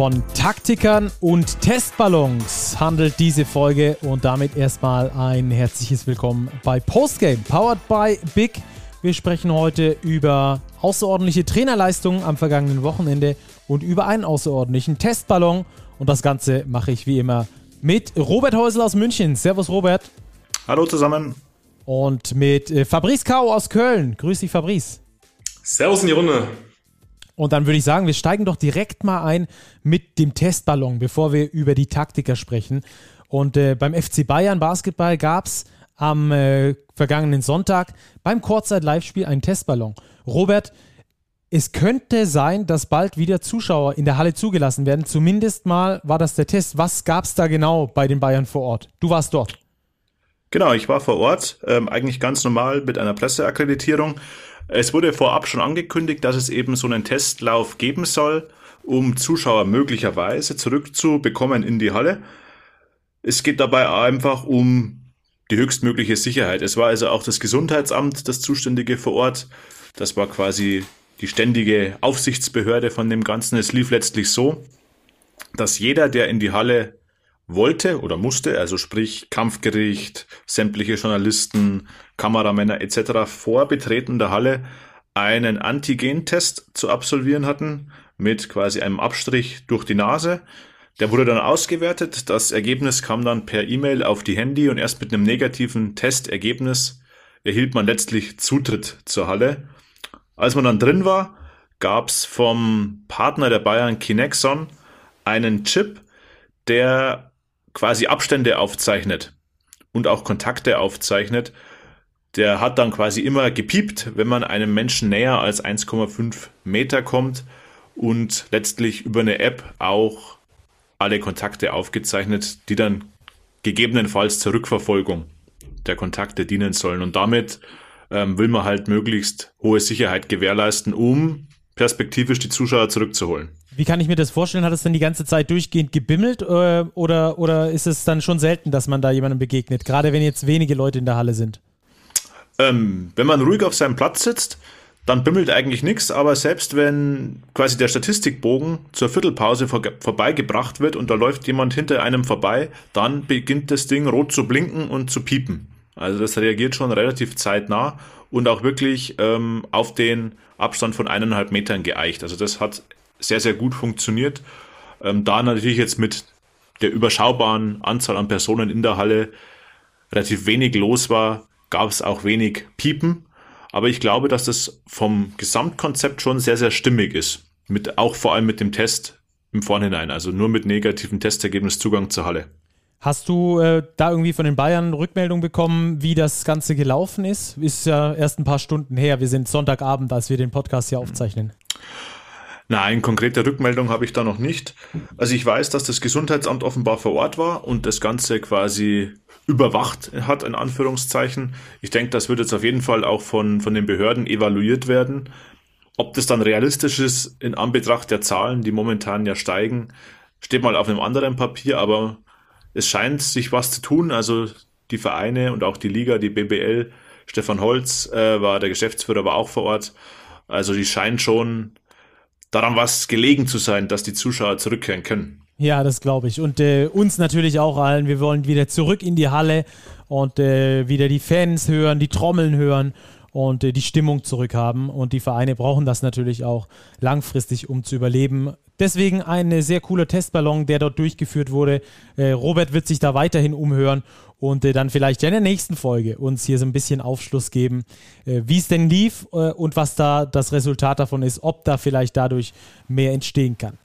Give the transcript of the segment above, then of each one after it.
Von Taktikern und Testballons handelt diese Folge und damit erstmal ein herzliches Willkommen bei Postgame, powered by Big. Wir sprechen heute über außerordentliche Trainerleistungen am vergangenen Wochenende und über einen außerordentlichen Testballon. Und das Ganze mache ich wie immer mit Robert Häusl aus München. Servus, Robert. Hallo zusammen. Und mit äh, Fabrice Kau aus Köln. Grüß dich, Fabrice. Servus in die Runde. Und dann würde ich sagen, wir steigen doch direkt mal ein mit dem Testballon, bevor wir über die Taktiker sprechen. Und äh, beim FC Bayern Basketball gab es am äh, vergangenen Sonntag beim Kurzzeit-Live-Spiel einen Testballon. Robert, es könnte sein, dass bald wieder Zuschauer in der Halle zugelassen werden. Zumindest mal war das der Test. Was gab es da genau bei den Bayern vor Ort? Du warst dort. Genau, ich war vor Ort, ähm, eigentlich ganz normal mit einer Presseakkreditierung. Es wurde vorab schon angekündigt, dass es eben so einen Testlauf geben soll, um Zuschauer möglicherweise zurückzubekommen in die Halle. Es geht dabei einfach um die höchstmögliche Sicherheit. Es war also auch das Gesundheitsamt das Zuständige vor Ort. Das war quasi die ständige Aufsichtsbehörde von dem Ganzen. Es lief letztlich so, dass jeder, der in die Halle wollte oder musste, also sprich Kampfgericht, sämtliche Journalisten, Kameramänner etc. vor Betreten der Halle einen Antigentest zu absolvieren hatten mit quasi einem Abstrich durch die Nase. Der wurde dann ausgewertet. Das Ergebnis kam dann per E-Mail auf die Handy und erst mit einem negativen Testergebnis erhielt man letztlich Zutritt zur Halle. Als man dann drin war, gab's vom Partner der Bayern Kinexon einen Chip, der quasi Abstände aufzeichnet und auch Kontakte aufzeichnet, der hat dann quasi immer gepiept, wenn man einem Menschen näher als 1,5 Meter kommt und letztlich über eine App auch alle Kontakte aufgezeichnet, die dann gegebenenfalls zur Rückverfolgung der Kontakte dienen sollen. Und damit ähm, will man halt möglichst hohe Sicherheit gewährleisten, um perspektivisch die Zuschauer zurückzuholen. Wie kann ich mir das vorstellen? Hat es dann die ganze Zeit durchgehend gebimmelt äh, oder, oder ist es dann schon selten, dass man da jemandem begegnet, gerade wenn jetzt wenige Leute in der Halle sind? Ähm, wenn man ruhig auf seinem Platz sitzt, dann bimmelt eigentlich nichts, aber selbst wenn quasi der Statistikbogen zur Viertelpause vor, vorbeigebracht wird und da läuft jemand hinter einem vorbei, dann beginnt das Ding rot zu blinken und zu piepen. Also das reagiert schon relativ zeitnah und auch wirklich ähm, auf den Abstand von eineinhalb Metern geeicht. Also das hat sehr, sehr gut funktioniert. Ähm, da natürlich jetzt mit der überschaubaren Anzahl an Personen in der Halle relativ wenig los war, gab es auch wenig Piepen. Aber ich glaube, dass das vom Gesamtkonzept schon sehr, sehr stimmig ist. Mit, auch vor allem mit dem Test im Vorhinein. Also nur mit negativen Testergebnis Zugang zur Halle. Hast du äh, da irgendwie von den Bayern Rückmeldung bekommen, wie das Ganze gelaufen ist? Ist ja erst ein paar Stunden her. Wir sind Sonntagabend, als wir den Podcast hier aufzeichnen. Nein, konkrete Rückmeldung habe ich da noch nicht. Also ich weiß, dass das Gesundheitsamt offenbar vor Ort war und das Ganze quasi überwacht hat, in Anführungszeichen. Ich denke, das wird jetzt auf jeden Fall auch von, von den Behörden evaluiert werden. Ob das dann realistisch ist in Anbetracht der Zahlen, die momentan ja steigen, steht mal auf einem anderen Papier, aber es scheint sich was zu tun. Also die Vereine und auch die Liga, die BBL, Stefan Holz äh, war der Geschäftsführer, war auch vor Ort. Also die scheinen schon daran was gelegen zu sein, dass die Zuschauer zurückkehren können. Ja, das glaube ich. Und äh, uns natürlich auch allen. Wir wollen wieder zurück in die Halle und äh, wieder die Fans hören, die Trommeln hören und äh, die Stimmung zurückhaben. Und die Vereine brauchen das natürlich auch langfristig, um zu überleben. Deswegen ein sehr cooler Testballon, der dort durchgeführt wurde. Äh, Robert wird sich da weiterhin umhören und äh, dann vielleicht in der nächsten Folge uns hier so ein bisschen Aufschluss geben, äh, wie es denn lief und was da das Resultat davon ist, ob da vielleicht dadurch mehr entstehen kann.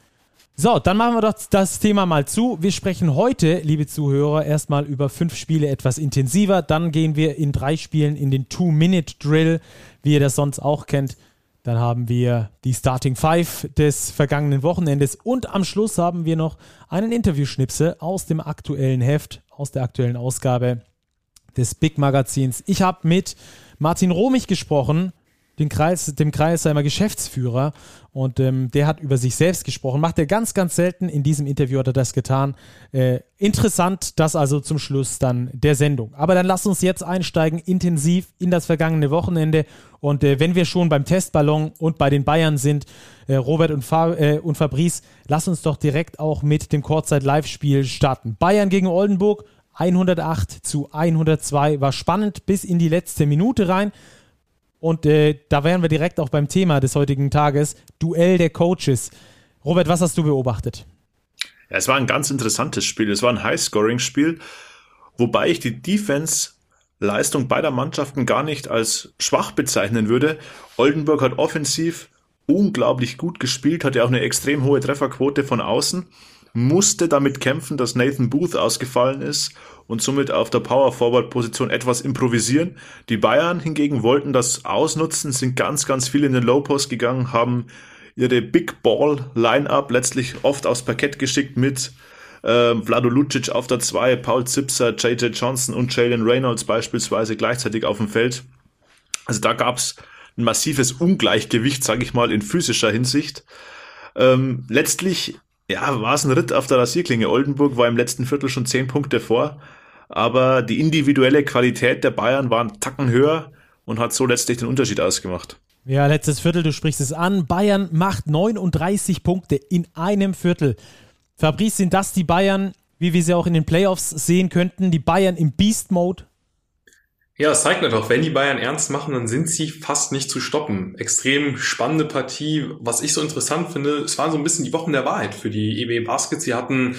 So, dann machen wir doch das Thema mal zu. Wir sprechen heute, liebe Zuhörer, erstmal über fünf Spiele etwas intensiver. Dann gehen wir in drei Spielen in den Two-Minute-Drill, wie ihr das sonst auch kennt. Dann haben wir die Starting Five des vergangenen Wochenendes und am Schluss haben wir noch einen Interviewschnipsel aus dem aktuellen Heft, aus der aktuellen Ausgabe des Big Magazins. Ich habe mit Martin Romich gesprochen, den Kreis, dem Kreisheimer Geschäftsführer und ähm, der hat über sich selbst gesprochen. Macht er ganz, ganz selten. In diesem Interview hat er das getan. Äh, interessant, das also zum Schluss dann der Sendung. Aber dann lass uns jetzt einsteigen, intensiv in das vergangene Wochenende. Und äh, wenn wir schon beim Testballon und bei den Bayern sind, äh, Robert und, Fa äh, und Fabrice, lass uns doch direkt auch mit dem Kurzzeit-Live-Spiel starten. Bayern gegen Oldenburg. 108 zu 102 war spannend bis in die letzte Minute rein. Und äh, da wären wir direkt auch beim Thema des heutigen Tages, Duell der Coaches. Robert, was hast du beobachtet? Ja, es war ein ganz interessantes Spiel. Es war ein High-Scoring-Spiel, wobei ich die Defense-Leistung beider Mannschaften gar nicht als schwach bezeichnen würde. Oldenburg hat offensiv unglaublich gut gespielt, hatte auch eine extrem hohe Trefferquote von außen, musste damit kämpfen, dass Nathan Booth ausgefallen ist und somit auf der Power Forward Position etwas improvisieren. Die Bayern hingegen wollten das ausnutzen, sind ganz, ganz viel in den Low Post gegangen, haben ihre Big Ball Lineup letztlich oft aufs Parkett geschickt mit äh, Vlado Lucic auf der 2, Paul Zipser, JJ Johnson und Jalen Reynolds beispielsweise gleichzeitig auf dem Feld. Also da gab's ein massives Ungleichgewicht, sage ich mal, in physischer Hinsicht. Ähm, letztlich ja, war es ein Ritt auf der Rasierklinge. Oldenburg war im letzten Viertel schon zehn Punkte vor, aber die individuelle Qualität der Bayern war einen Tacken höher und hat so letztlich den Unterschied ausgemacht. Ja, letztes Viertel, du sprichst es an. Bayern macht 39 Punkte in einem Viertel. Fabrice, sind das die Bayern, wie wir sie auch in den Playoffs sehen könnten? Die Bayern im Beast-Mode? Ja, es zeigt einfach, wenn die Bayern ernst machen, dann sind sie fast nicht zu stoppen. Extrem spannende Partie. Was ich so interessant finde, es waren so ein bisschen die Wochen der Wahrheit für die EB Baskets. Sie hatten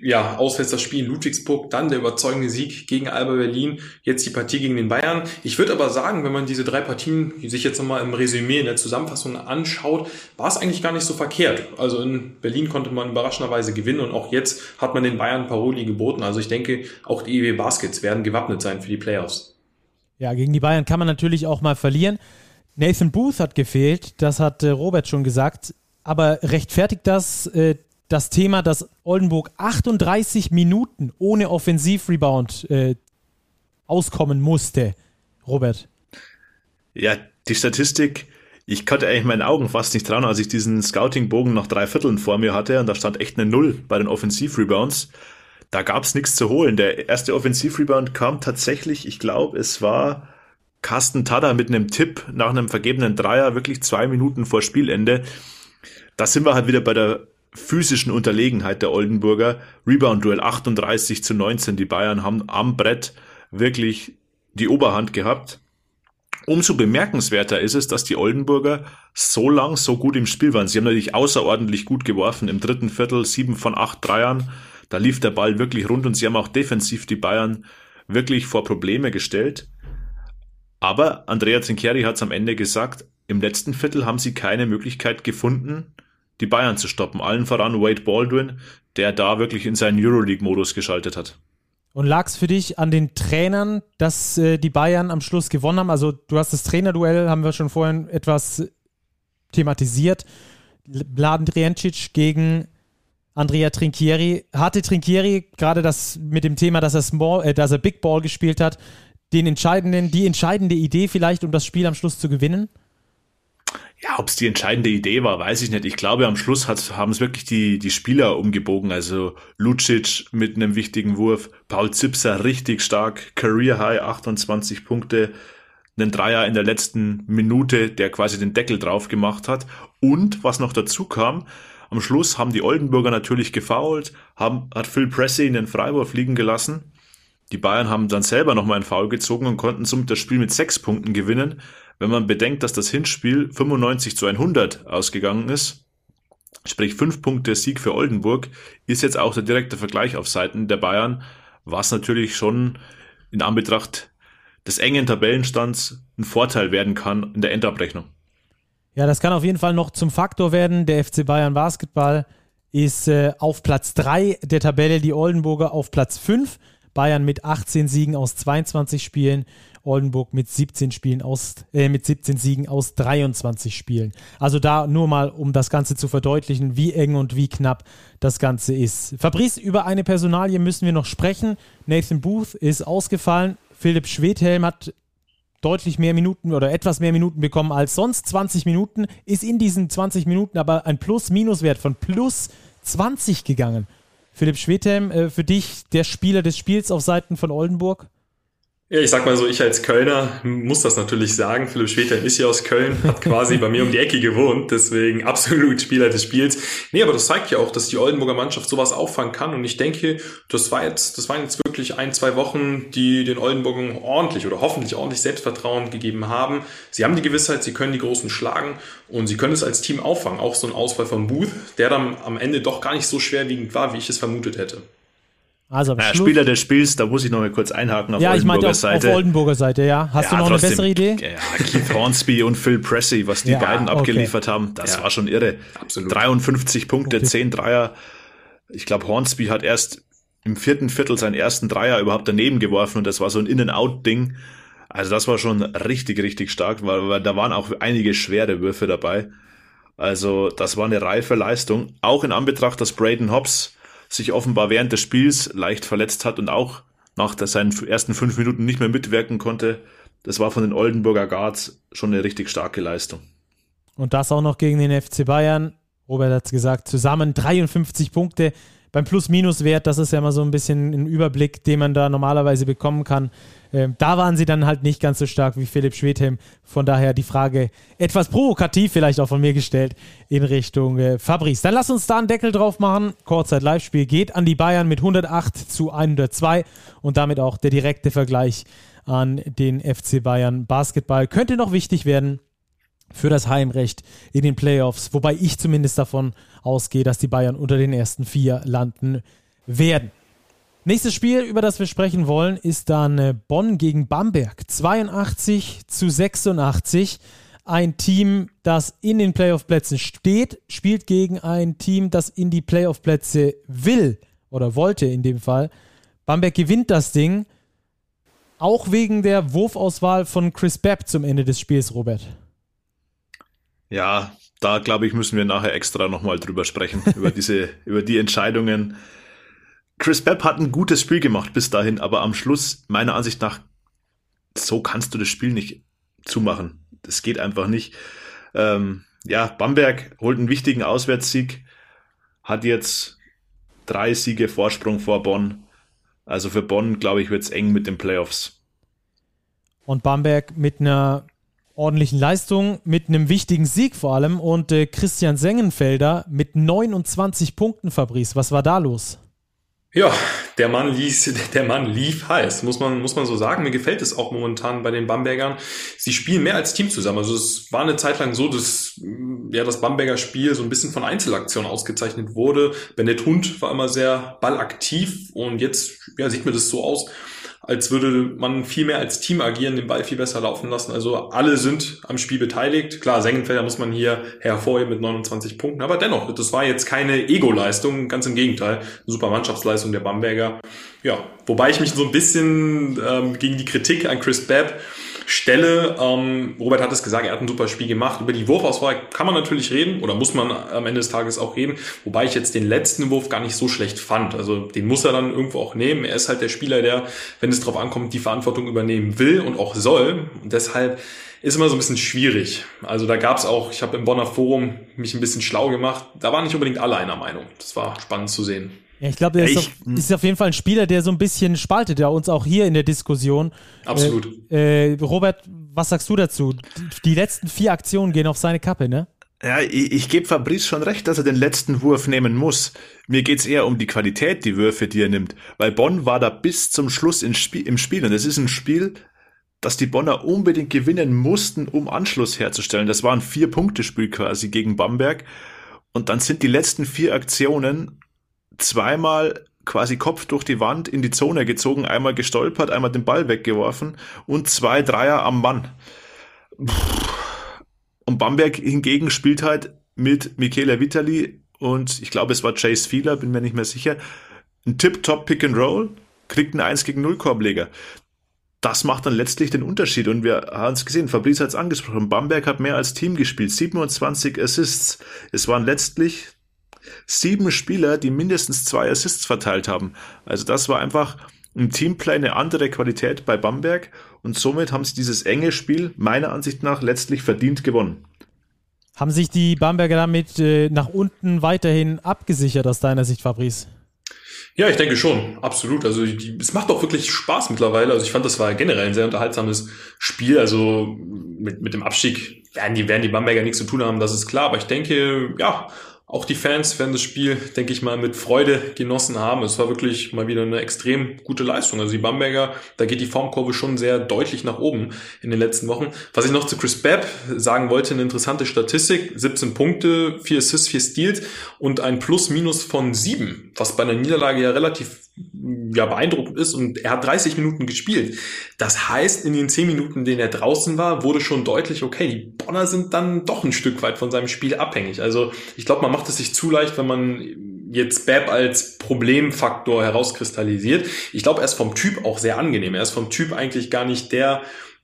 ja auswärts das Spiel in Ludwigsburg, dann der überzeugende Sieg gegen Alba Berlin, jetzt die Partie gegen den Bayern. Ich würde aber sagen, wenn man diese drei Partien sich jetzt nochmal im Resümee, in der Zusammenfassung anschaut, war es eigentlich gar nicht so verkehrt. Also in Berlin konnte man überraschenderweise gewinnen und auch jetzt hat man den Bayern Paroli geboten. Also ich denke, auch die EB Baskets werden gewappnet sein für die Playoffs. Ja, gegen die Bayern kann man natürlich auch mal verlieren. Nathan Booth hat gefehlt, das hat äh, Robert schon gesagt. Aber rechtfertigt das äh, das Thema, dass Oldenburg 38 Minuten ohne Offensivrebound äh, auskommen musste, Robert? Ja, die Statistik, ich konnte eigentlich meinen Augen fast nicht trauen, als ich diesen Scouting-Bogen nach drei Vierteln vor mir hatte und da stand echt eine Null bei den Offensivrebounds da gab es nichts zu holen. Der erste Offensivrebound kam tatsächlich, ich glaube, es war Carsten Tada mit einem Tipp nach einem vergebenen Dreier, wirklich zwei Minuten vor Spielende. Da sind wir halt wieder bei der physischen Unterlegenheit der Oldenburger. Rebound-Duell 38 zu 19. Die Bayern haben am Brett wirklich die Oberhand gehabt. Umso bemerkenswerter ist es, dass die Oldenburger so lang so gut im Spiel waren. Sie haben natürlich außerordentlich gut geworfen. Im dritten Viertel sieben von acht Dreiern. Da lief der Ball wirklich rund und sie haben auch defensiv die Bayern wirklich vor Probleme gestellt. Aber Andrea Zincheri hat es am Ende gesagt, im letzten Viertel haben sie keine Möglichkeit gefunden, die Bayern zu stoppen. Allen voran Wade Baldwin, der da wirklich in seinen Euroleague-Modus geschaltet hat. Und lag es für dich an den Trainern, dass äh, die Bayern am Schluss gewonnen haben? Also du hast das Trainerduell, haben wir schon vorhin etwas thematisiert. Bladen Driancic gegen Andrea Trinchieri. Hatte Trinchieri gerade das mit dem Thema, dass er, Small, äh, dass er Big Ball gespielt hat, den entscheidenden, die entscheidende Idee vielleicht, um das Spiel am Schluss zu gewinnen? Ja, ob es die entscheidende Idee war, weiß ich nicht. Ich glaube, am Schluss haben es wirklich die, die Spieler umgebogen. Also Lucic mit einem wichtigen Wurf, Paul Zipser richtig stark, Career High 28 Punkte, einen Dreier in der letzten Minute, der quasi den Deckel drauf gemacht hat. Und was noch dazu kam, am Schluss haben die Oldenburger natürlich gefoult, haben, hat Phil Pressey in den Freiwurf liegen gelassen. Die Bayern haben dann selber nochmal einen Foul gezogen und konnten somit das Spiel mit sechs Punkten gewinnen. Wenn man bedenkt, dass das Hinspiel 95 zu 100 ausgegangen ist, sprich fünf Punkte Sieg für Oldenburg, ist jetzt auch der direkte Vergleich auf Seiten der Bayern, was natürlich schon in Anbetracht des engen Tabellenstands ein Vorteil werden kann in der Endabrechnung. Ja, das kann auf jeden Fall noch zum Faktor werden. Der FC Bayern Basketball ist äh, auf Platz 3 der Tabelle, die Oldenburger auf Platz 5. Bayern mit 18 Siegen aus 22 Spielen, Oldenburg mit 17 Spielen aus, äh, mit 17 Siegen aus 23 Spielen. Also da nur mal, um das Ganze zu verdeutlichen, wie eng und wie knapp das Ganze ist. Fabrice, über eine Personalie müssen wir noch sprechen. Nathan Booth ist ausgefallen. Philipp Schwedhelm hat deutlich mehr Minuten oder etwas mehr Minuten bekommen als sonst. 20 Minuten ist in diesen 20 Minuten aber ein Plus-Minus-Wert von plus 20 gegangen. Philipp Schwedhelm, äh, für dich der Spieler des Spiels auf Seiten von Oldenburg? Ja, ich sag mal so, ich als Kölner muss das natürlich sagen. Philipp Schweter ist ja aus Köln, hat quasi bei mir um die Ecke gewohnt, deswegen absolut Spieler des Spiels. Nee, aber das zeigt ja auch, dass die Oldenburger Mannschaft sowas auffangen kann und ich denke, das war jetzt, das waren jetzt wirklich ein, zwei Wochen, die den Oldenburgern ordentlich oder hoffentlich ordentlich Selbstvertrauen gegeben haben. Sie haben die Gewissheit, sie können die Großen schlagen und sie können es als Team auffangen. Auch so ein Ausfall von Booth, der dann am Ende doch gar nicht so schwerwiegend war, wie ich es vermutet hätte. Also ja, Spieler des Spiels, da muss ich noch mal kurz einhaken auf ja, Oldenburger ich Seite. Auf Oldenburger Seite, ja. Hast ja, du noch trotzdem, eine bessere Idee? Ja, Keith Hornsby und Phil Pressey, was die ja, beiden abgeliefert okay. haben, das war schon irre. Absolut. 53 Punkte, okay. 10 Dreier. Ich glaube, Hornsby hat erst im vierten Viertel seinen ersten Dreier überhaupt daneben geworfen und das war so ein In-and-Out-Ding. Also das war schon richtig, richtig stark, weil, weil da waren auch einige schwere Würfe dabei. Also das war eine reife Leistung. Auch in Anbetracht, dass Braden Hobbs sich offenbar während des Spiels leicht verletzt hat und auch nach seinen ersten fünf Minuten nicht mehr mitwirken konnte. Das war von den Oldenburger Guards schon eine richtig starke Leistung. Und das auch noch gegen den FC Bayern. Robert hat es gesagt, zusammen 53 Punkte beim Plus-Minus-Wert. Das ist ja immer so ein bisschen ein Überblick, den man da normalerweise bekommen kann. Ähm, da waren sie dann halt nicht ganz so stark wie Philipp Schwedhelm. Von daher die Frage etwas provokativ vielleicht auch von mir gestellt in Richtung äh, Fabrice. Dann lass uns da einen Deckel drauf machen. Kurzzeit-Live-Spiel geht an die Bayern mit 108 zu 102 und damit auch der direkte Vergleich an den FC Bayern Basketball. Könnte noch wichtig werden für das Heimrecht in den Playoffs, wobei ich zumindest davon ausgehe, dass die Bayern unter den ersten vier landen werden. Nächstes Spiel, über das wir sprechen wollen, ist dann äh, Bonn gegen Bamberg. 82 zu 86. Ein Team, das in den Playoff-Plätzen steht, spielt gegen ein Team, das in die Playoff-Plätze will oder wollte in dem Fall. Bamberg gewinnt das Ding, auch wegen der Wurfauswahl von Chris Bepp zum Ende des Spiels, Robert. Ja, da glaube ich, müssen wir nachher extra nochmal drüber sprechen, über diese, über die Entscheidungen. Chris Bepp hat ein gutes Spiel gemacht bis dahin, aber am Schluss, meiner Ansicht nach, so kannst du das Spiel nicht zumachen. Das geht einfach nicht. Ähm, ja, Bamberg holt einen wichtigen Auswärtssieg, hat jetzt drei Siege Vorsprung vor Bonn. Also für Bonn, glaube ich, wird es eng mit den Playoffs. Und Bamberg mit einer ordentlichen Leistung, mit einem wichtigen Sieg vor allem und äh, Christian Sengenfelder mit 29 Punkten, Fabrice. Was war da los? Ja, der Mann ließ, der Mann lief heiß, muss man, muss man so sagen. Mir gefällt es auch momentan bei den Bambergern. Sie spielen mehr als Team zusammen. Also es war eine Zeit lang so, dass, ja, das Bamberger Spiel so ein bisschen von Einzelaktionen ausgezeichnet wurde. Bennett Hund war immer sehr ballaktiv und jetzt, ja, sieht mir das so aus, als würde man viel mehr als Team agieren, den Ball viel besser laufen lassen. Also alle sind am Spiel beteiligt. Klar, Sengenfelder muss man hier hervorheben mit 29 Punkten, aber dennoch, das war jetzt keine Ego-Leistung, ganz im Gegenteil, super Mannschaftsleistung der Bamberger. Ja, wobei ich mich so ein bisschen ähm, gegen die Kritik an Chris Babb Stelle. Ähm, Robert hat es gesagt, er hat ein super Spiel gemacht. Über die Wurfauswahl kann man natürlich reden oder muss man am Ende des Tages auch reden, wobei ich jetzt den letzten Wurf gar nicht so schlecht fand. Also den muss er dann irgendwo auch nehmen. Er ist halt der Spieler, der, wenn es darauf ankommt, die Verantwortung übernehmen will und auch soll. Und deshalb ist immer so ein bisschen schwierig. Also da gab es auch, ich habe im Bonner Forum mich ein bisschen schlau gemacht, da waren nicht unbedingt alle einer Meinung. Das war spannend zu sehen. Ja, ich glaube, der ist, auf, ist, auf, jeden Fall ein Spieler, der so ein bisschen spaltet, ja, uns auch hier in der Diskussion. Absolut. Äh, äh, Robert, was sagst du dazu? Die letzten vier Aktionen gehen auf seine Kappe, ne? Ja, ich, ich gebe Fabrice schon recht, dass er den letzten Wurf nehmen muss. Mir geht's eher um die Qualität, die Würfe, die er nimmt. Weil Bonn war da bis zum Schluss im Spiel, im Spiel. Und es ist ein Spiel, das die Bonner unbedingt gewinnen mussten, um Anschluss herzustellen. Das war ein Vier-Punkte-Spiel quasi gegen Bamberg. Und dann sind die letzten vier Aktionen zweimal quasi Kopf durch die Wand in die Zone gezogen, einmal gestolpert, einmal den Ball weggeworfen und zwei Dreier am Mann. Und Bamberg hingegen spielt halt mit Michele Vitali und ich glaube, es war Chase Fieler, bin mir nicht mehr sicher, ein Tip-Top Pick and Roll, kriegt einen 1 gegen 0 Korbleger. Das macht dann letztlich den Unterschied und wir haben es gesehen, Fabrice hat es angesprochen, Bamberg hat mehr als Team gespielt, 27 Assists. Es waren letztlich sieben Spieler, die mindestens zwei Assists verteilt haben. Also das war einfach im Teamplay eine andere Qualität bei Bamberg und somit haben sie dieses enge Spiel meiner Ansicht nach letztlich verdient gewonnen. Haben sich die Bamberger damit äh, nach unten weiterhin abgesichert aus deiner Sicht, Fabrice? Ja, ich denke schon, absolut. Also die, es macht auch wirklich Spaß mittlerweile. Also ich fand, das war generell ein sehr unterhaltsames Spiel. Also mit, mit dem Abstieg werden die, werden die Bamberger nichts zu tun haben, das ist klar. Aber ich denke, ja, auch die Fans werden das Spiel, denke ich mal, mit Freude genossen haben. Es war wirklich mal wieder eine extrem gute Leistung. Also die Bamberger, da geht die Formkurve schon sehr deutlich nach oben in den letzten Wochen. Was ich noch zu Chris Babb sagen wollte, eine interessante Statistik. 17 Punkte, 4 Assists, 4 Steals und ein Plus-Minus von 7, was bei einer Niederlage ja relativ ja, beeindruckend ist und er hat 30 Minuten gespielt. Das heißt, in den 10 Minuten, in denen er draußen war, wurde schon deutlich, okay, die Bonner sind dann doch ein Stück weit von seinem Spiel abhängig. Also ich glaube, man macht es sich zu leicht, wenn man jetzt Bab als Problemfaktor herauskristallisiert. Ich glaube, er ist vom Typ auch sehr angenehm. Er ist vom Typ eigentlich gar nicht der,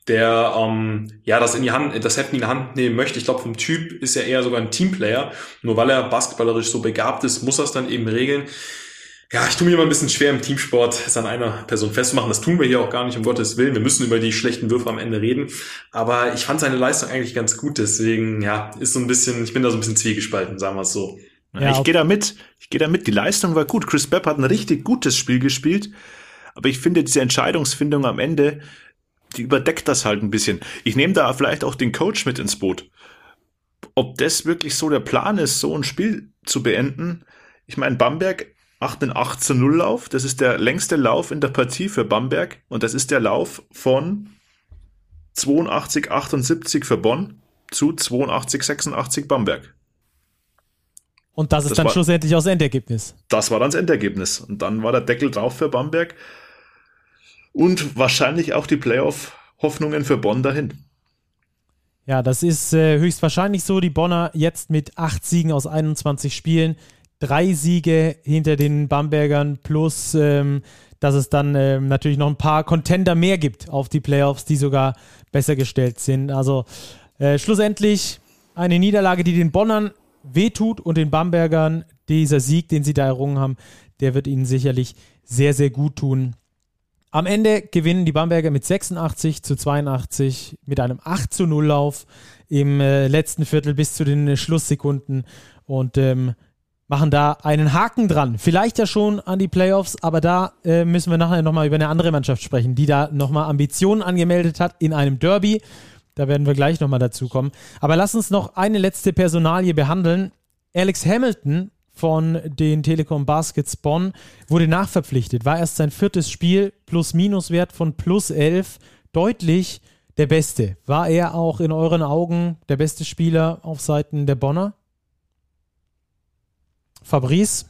der ähm, ja das in die Hand, das Heft in die Hand nehmen möchte. Ich glaube, vom Typ ist er eher sogar ein Teamplayer. Nur weil er basketballerisch so begabt ist, muss er es dann eben regeln. Ja, ich tue mir immer ein bisschen schwer im Teamsport, es an einer Person festzumachen. Das tun wir hier auch gar nicht, um Gottes Willen. Wir müssen über die schlechten Würfe am Ende reden. Aber ich fand seine Leistung eigentlich ganz gut. Deswegen, ja, ist so ein bisschen, ich bin da so ein bisschen zwiegespalten, sagen wir es so. Ja, ich gehe da mit. Ich gehe da mit. Die Leistung war gut. Chris Bepp hat ein richtig gutes Spiel gespielt. Aber ich finde, diese Entscheidungsfindung am Ende, die überdeckt das halt ein bisschen. Ich nehme da vielleicht auch den Coach mit ins Boot. Ob das wirklich so der Plan ist, so ein Spiel zu beenden. Ich meine, Bamberg macht einen 8 zu 0 Lauf. Das ist der längste Lauf in der Partie für Bamberg. Und das ist der Lauf von 82, 78 für Bonn zu 82, 86 Bamberg. Und das ist das dann war, schlussendlich auch das Endergebnis. Das war dann das Endergebnis. Und dann war der Deckel drauf für Bamberg. Und wahrscheinlich auch die Playoff-Hoffnungen für Bonn dahin. Ja, das ist äh, höchstwahrscheinlich so. Die Bonner jetzt mit acht Siegen aus 21 Spielen drei Siege hinter den Bambergern plus ähm, dass es dann ähm, natürlich noch ein paar Contender mehr gibt auf die Playoffs, die sogar besser gestellt sind. Also äh, schlussendlich eine Niederlage, die den Bonnern wehtut und den Bambergern dieser Sieg, den sie da errungen haben, der wird ihnen sicherlich sehr, sehr gut tun. Am Ende gewinnen die Bamberger mit 86 zu 82 mit einem 8 zu 0 Lauf im äh, letzten Viertel bis zu den äh, Schlusssekunden und ähm, machen da einen Haken dran. Vielleicht ja schon an die Playoffs, aber da äh, müssen wir nachher nochmal über eine andere Mannschaft sprechen, die da nochmal Ambitionen angemeldet hat in einem Derby. Da werden wir gleich nochmal dazu kommen. Aber lass uns noch eine letzte Personalie behandeln. Alex Hamilton von den Telekom Baskets Bonn wurde nachverpflichtet. War erst sein viertes Spiel, Plus-Minus-Wert von plus 11. Deutlich der Beste. War er auch in euren Augen der beste Spieler auf Seiten der Bonner? Fabrice?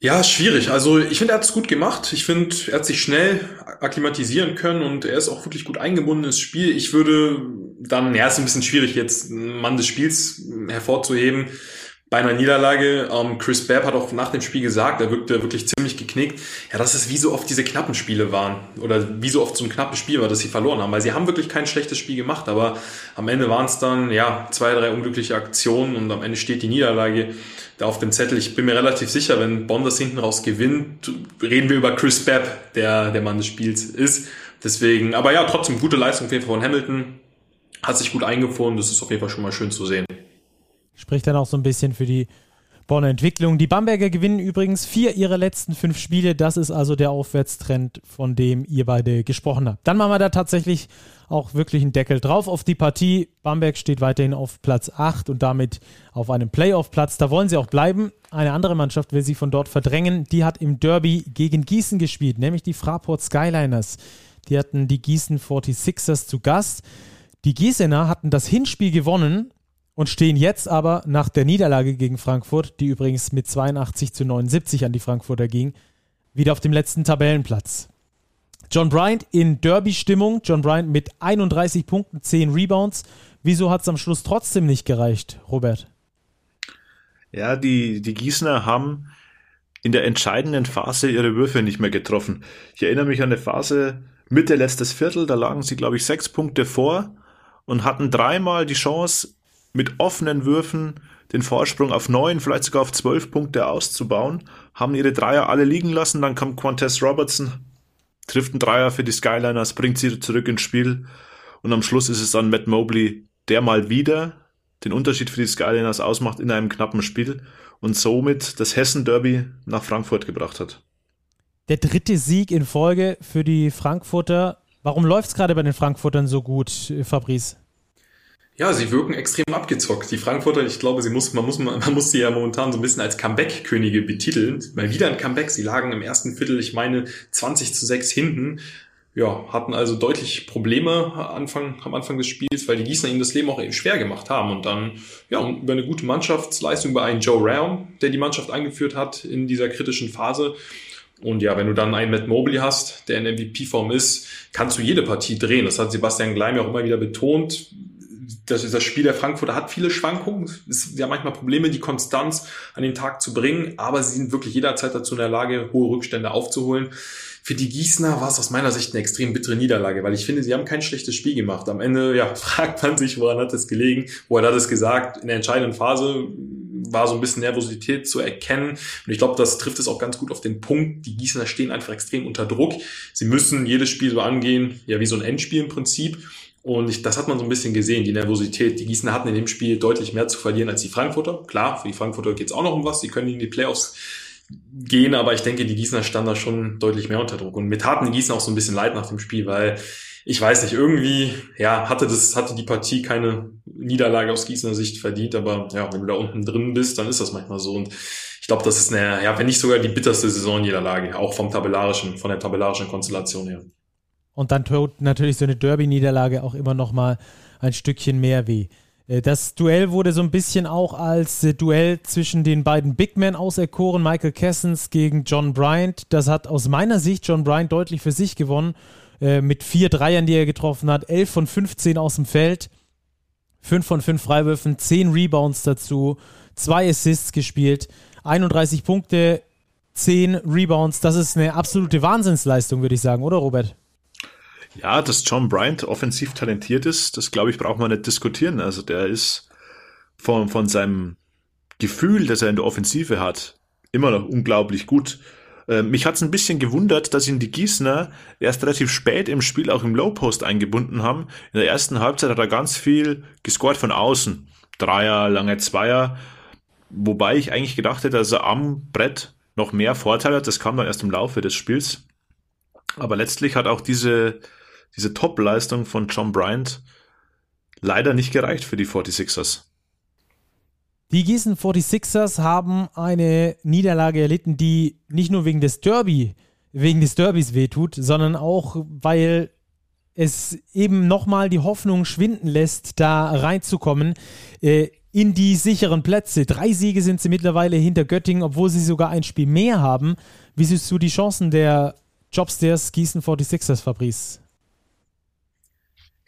Ja, schwierig. Also ich finde, er hat es gut gemacht. Ich finde, er hat sich schnell akklimatisieren können und er ist auch wirklich gut eingebunden ins Spiel. Ich würde dann, ja, ist ein bisschen schwierig, jetzt einen Mann des Spiels hervorzuheben bei einer Niederlage. Ähm, Chris Babb hat auch nach dem Spiel gesagt, er wirkte wirklich ziemlich geknickt. Ja, dass es wie so oft diese knappen Spiele waren oder wie so oft so ein knappes Spiel war, dass sie verloren haben, weil sie haben wirklich kein schlechtes Spiel gemacht, aber am Ende waren es dann ja zwei, drei unglückliche Aktionen und am Ende steht die Niederlage da auf dem Zettel. Ich bin mir relativ sicher, wenn Bonn das hinten raus gewinnt, reden wir über Chris Babb, der der Mann des Spiels ist. Deswegen, aber ja, trotzdem gute Leistung auf jeden Fall von Hamilton. Hat sich gut eingefunden, das ist auf jeden Fall schon mal schön zu sehen. Spricht dann auch so ein bisschen für die Bonner Entwicklung. Die Bamberger gewinnen übrigens vier ihrer letzten fünf Spiele. Das ist also der Aufwärtstrend, von dem ihr beide gesprochen habt. Dann machen wir da tatsächlich auch wirklich einen Deckel drauf auf die Partie. Bamberg steht weiterhin auf Platz 8 und damit auf einem Playoff-Platz. Da wollen sie auch bleiben. Eine andere Mannschaft will sie von dort verdrängen. Die hat im Derby gegen Gießen gespielt, nämlich die Fraport Skyliners. Die hatten die Gießen 46ers zu Gast. Die Gießener hatten das Hinspiel gewonnen und stehen jetzt aber nach der Niederlage gegen Frankfurt, die übrigens mit 82 zu 79 an die Frankfurter ging, wieder auf dem letzten Tabellenplatz. John Bryant in Derby-Stimmung. John Bryant mit 31 Punkten, 10 Rebounds. Wieso hat es am Schluss trotzdem nicht gereicht, Robert? Ja, die, die Gießener haben in der entscheidenden Phase ihre Würfe nicht mehr getroffen. Ich erinnere mich an eine Phase Mitte letztes Viertel, da lagen sie, glaube ich, sechs Punkte vor und hatten dreimal die Chance, mit offenen Würfen den Vorsprung auf neun, vielleicht sogar auf zwölf Punkte auszubauen, haben ihre Dreier alle liegen lassen, dann kommt Quantes Robertson, trifft einen Dreier für die Skyliners, bringt sie zurück ins Spiel und am Schluss ist es dann Matt Mobley, der mal wieder den Unterschied für die Skyliners ausmacht in einem knappen Spiel und somit das Hessen-Derby nach Frankfurt gebracht hat. Der dritte Sieg in Folge für die Frankfurter. Warum läuft es gerade bei den Frankfurtern so gut, Fabrice? Ja, sie wirken extrem abgezockt. Die Frankfurter, ich glaube, sie muss, man, muss, man muss sie ja momentan so ein bisschen als Comeback-Könige betiteln. Mal wieder ein Comeback. Sie lagen im ersten Viertel, ich meine, 20 zu 6 hinten. Ja, hatten also deutlich Probleme Anfang, am Anfang des Spiels, weil die Gießener ihnen das Leben auch eben schwer gemacht haben. Und dann, ja, über eine gute Mannschaftsleistung, über einen Joe Round, der die Mannschaft angeführt hat in dieser kritischen Phase. Und ja, wenn du dann einen Matt Mobley hast, der in MVP-Form ist, kannst du jede Partie drehen. Das hat Sebastian Gleim ja auch immer wieder betont das, das Spiel der Frankfurter hat viele Schwankungen. Ist ja manchmal Probleme, die Konstanz an den Tag zu bringen, aber sie sind wirklich jederzeit dazu in der Lage, hohe Rückstände aufzuholen. Für die Gießner war es aus meiner Sicht eine extrem bittere Niederlage, weil ich finde, sie haben kein schlechtes Spiel gemacht. Am Ende ja, fragt man sich, woran hat es gelegen? Woran hat es gesagt? In der entscheidenden Phase war so ein bisschen Nervosität zu erkennen. Und ich glaube, das trifft es auch ganz gut auf den Punkt. Die Gießener stehen einfach extrem unter Druck. Sie müssen jedes Spiel so angehen, ja, wie so ein Endspiel im Prinzip. Und ich, das hat man so ein bisschen gesehen, die Nervosität. Die Gießener hatten in dem Spiel deutlich mehr zu verlieren als die Frankfurter. Klar, für die Frankfurter geht es auch noch um was. Sie können in die Playoffs gehen, aber ich denke, die Gießener standen da schon deutlich mehr unter Druck. Und mir taten die auch so ein bisschen leid nach dem Spiel, weil ich weiß nicht, irgendwie, ja, hatte das, hatte die Partie keine Niederlage aus Gießener Sicht verdient, aber ja, wenn du da unten drin bist, dann ist das manchmal so. Und ich glaube, das ist eine, ja, wenn nicht sogar die bitterste Saisonniederlage, auch vom tabellarischen, von der tabellarischen Konstellation her. Und dann tut natürlich so eine Derby-Niederlage auch immer noch mal ein Stückchen mehr weh. Äh, das Duell wurde so ein bisschen auch als äh, Duell zwischen den beiden Big Men auserkoren, Michael Kessens gegen John Bryant. Das hat aus meiner Sicht John Bryant deutlich für sich gewonnen, äh, mit vier Dreiern, die er getroffen hat, elf von 15 aus dem Feld, fünf von fünf Freiwürfen, zehn Rebounds dazu, zwei Assists gespielt, 31 Punkte, zehn Rebounds. Das ist eine absolute Wahnsinnsleistung, würde ich sagen, oder Robert? Ja, dass John Bryant offensiv talentiert ist, das glaube ich, braucht man nicht diskutieren. Also der ist von, von seinem Gefühl, das er in der Offensive hat, immer noch unglaublich gut. Äh, mich hat es ein bisschen gewundert, dass ihn die Gießner erst relativ spät im Spiel auch im Low Post eingebunden haben. In der ersten Halbzeit hat er ganz viel gescored von außen. Dreier, lange Zweier. Wobei ich eigentlich gedacht hätte, dass er am Brett noch mehr Vorteile hat. Das kam dann erst im Laufe des Spiels. Aber letztlich hat auch diese, diese Top-Leistung von John Bryant leider nicht gereicht für die 46ers. Die Gießen 46ers haben eine Niederlage erlitten, die nicht nur wegen des Derby, wegen des Derbys wehtut, sondern auch, weil es eben nochmal die Hoffnung schwinden lässt, da reinzukommen äh, in die sicheren Plätze. Drei Siege sind sie mittlerweile hinter Göttingen, obwohl sie sogar ein Spiel mehr haben. Wie siehst du die Chancen der Jobstairs Gießen 46ers, Fabrice?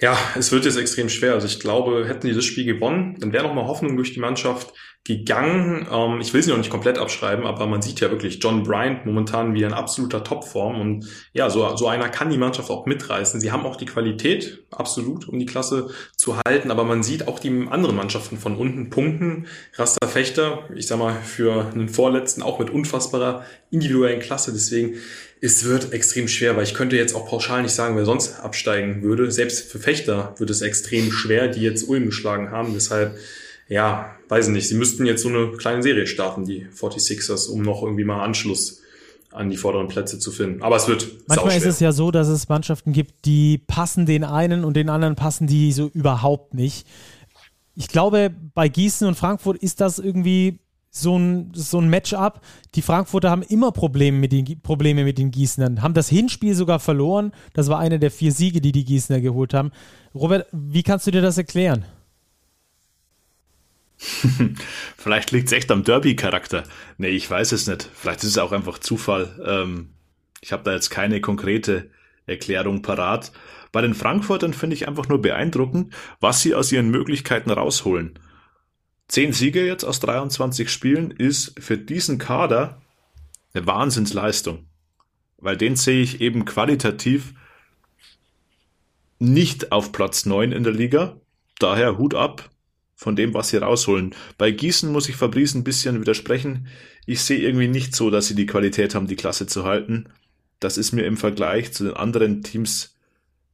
Ja, es wird jetzt extrem schwer. Also ich glaube, hätten die das Spiel gewonnen, dann wäre noch mal Hoffnung durch die Mannschaft gegangen. Ähm, ich will sie noch nicht komplett abschreiben, aber man sieht ja wirklich John Bryant momentan wie ein absoluter Topform und ja, so, so einer kann die Mannschaft auch mitreißen. Sie haben auch die Qualität, absolut, um die Klasse zu halten, aber man sieht auch die anderen Mannschaften von unten punkten. Raster Fechter, ich sag mal, für einen Vorletzten auch mit unfassbarer individuellen Klasse. Deswegen es wird extrem schwer, weil ich könnte jetzt auch pauschal nicht sagen, wer sonst absteigen würde. Selbst für Fechter wird es extrem schwer, die jetzt Ulm geschlagen haben. Deshalb, ja, weiß ich nicht. Sie müssten jetzt so eine kleine Serie starten, die 46ers, um noch irgendwie mal Anschluss an die vorderen Plätze zu finden. Aber es wird Manchmal ist es ja so, dass es Mannschaften gibt, die passen den einen und den anderen passen die so überhaupt nicht. Ich glaube, bei Gießen und Frankfurt ist das irgendwie so ein, so ein Matchup. Die Frankfurter haben immer Probleme mit, den, Probleme mit den Gießnern, haben das Hinspiel sogar verloren. Das war einer der vier Siege, die die Gießner geholt haben. Robert, wie kannst du dir das erklären? Vielleicht liegt es echt am Derby-Charakter. Nee, ich weiß es nicht. Vielleicht ist es auch einfach Zufall. Ähm, ich habe da jetzt keine konkrete Erklärung parat. Bei den Frankfurtern finde ich einfach nur beeindruckend, was sie aus ihren Möglichkeiten rausholen. Zehn Siege jetzt aus 23 Spielen ist für diesen Kader eine Wahnsinnsleistung. Weil den sehe ich eben qualitativ nicht auf Platz 9 in der Liga. Daher Hut ab von dem, was sie rausholen. Bei Gießen muss ich Fabrice ein bisschen widersprechen. Ich sehe irgendwie nicht so, dass sie die Qualität haben, die Klasse zu halten. Das ist mir im Vergleich zu den anderen Teams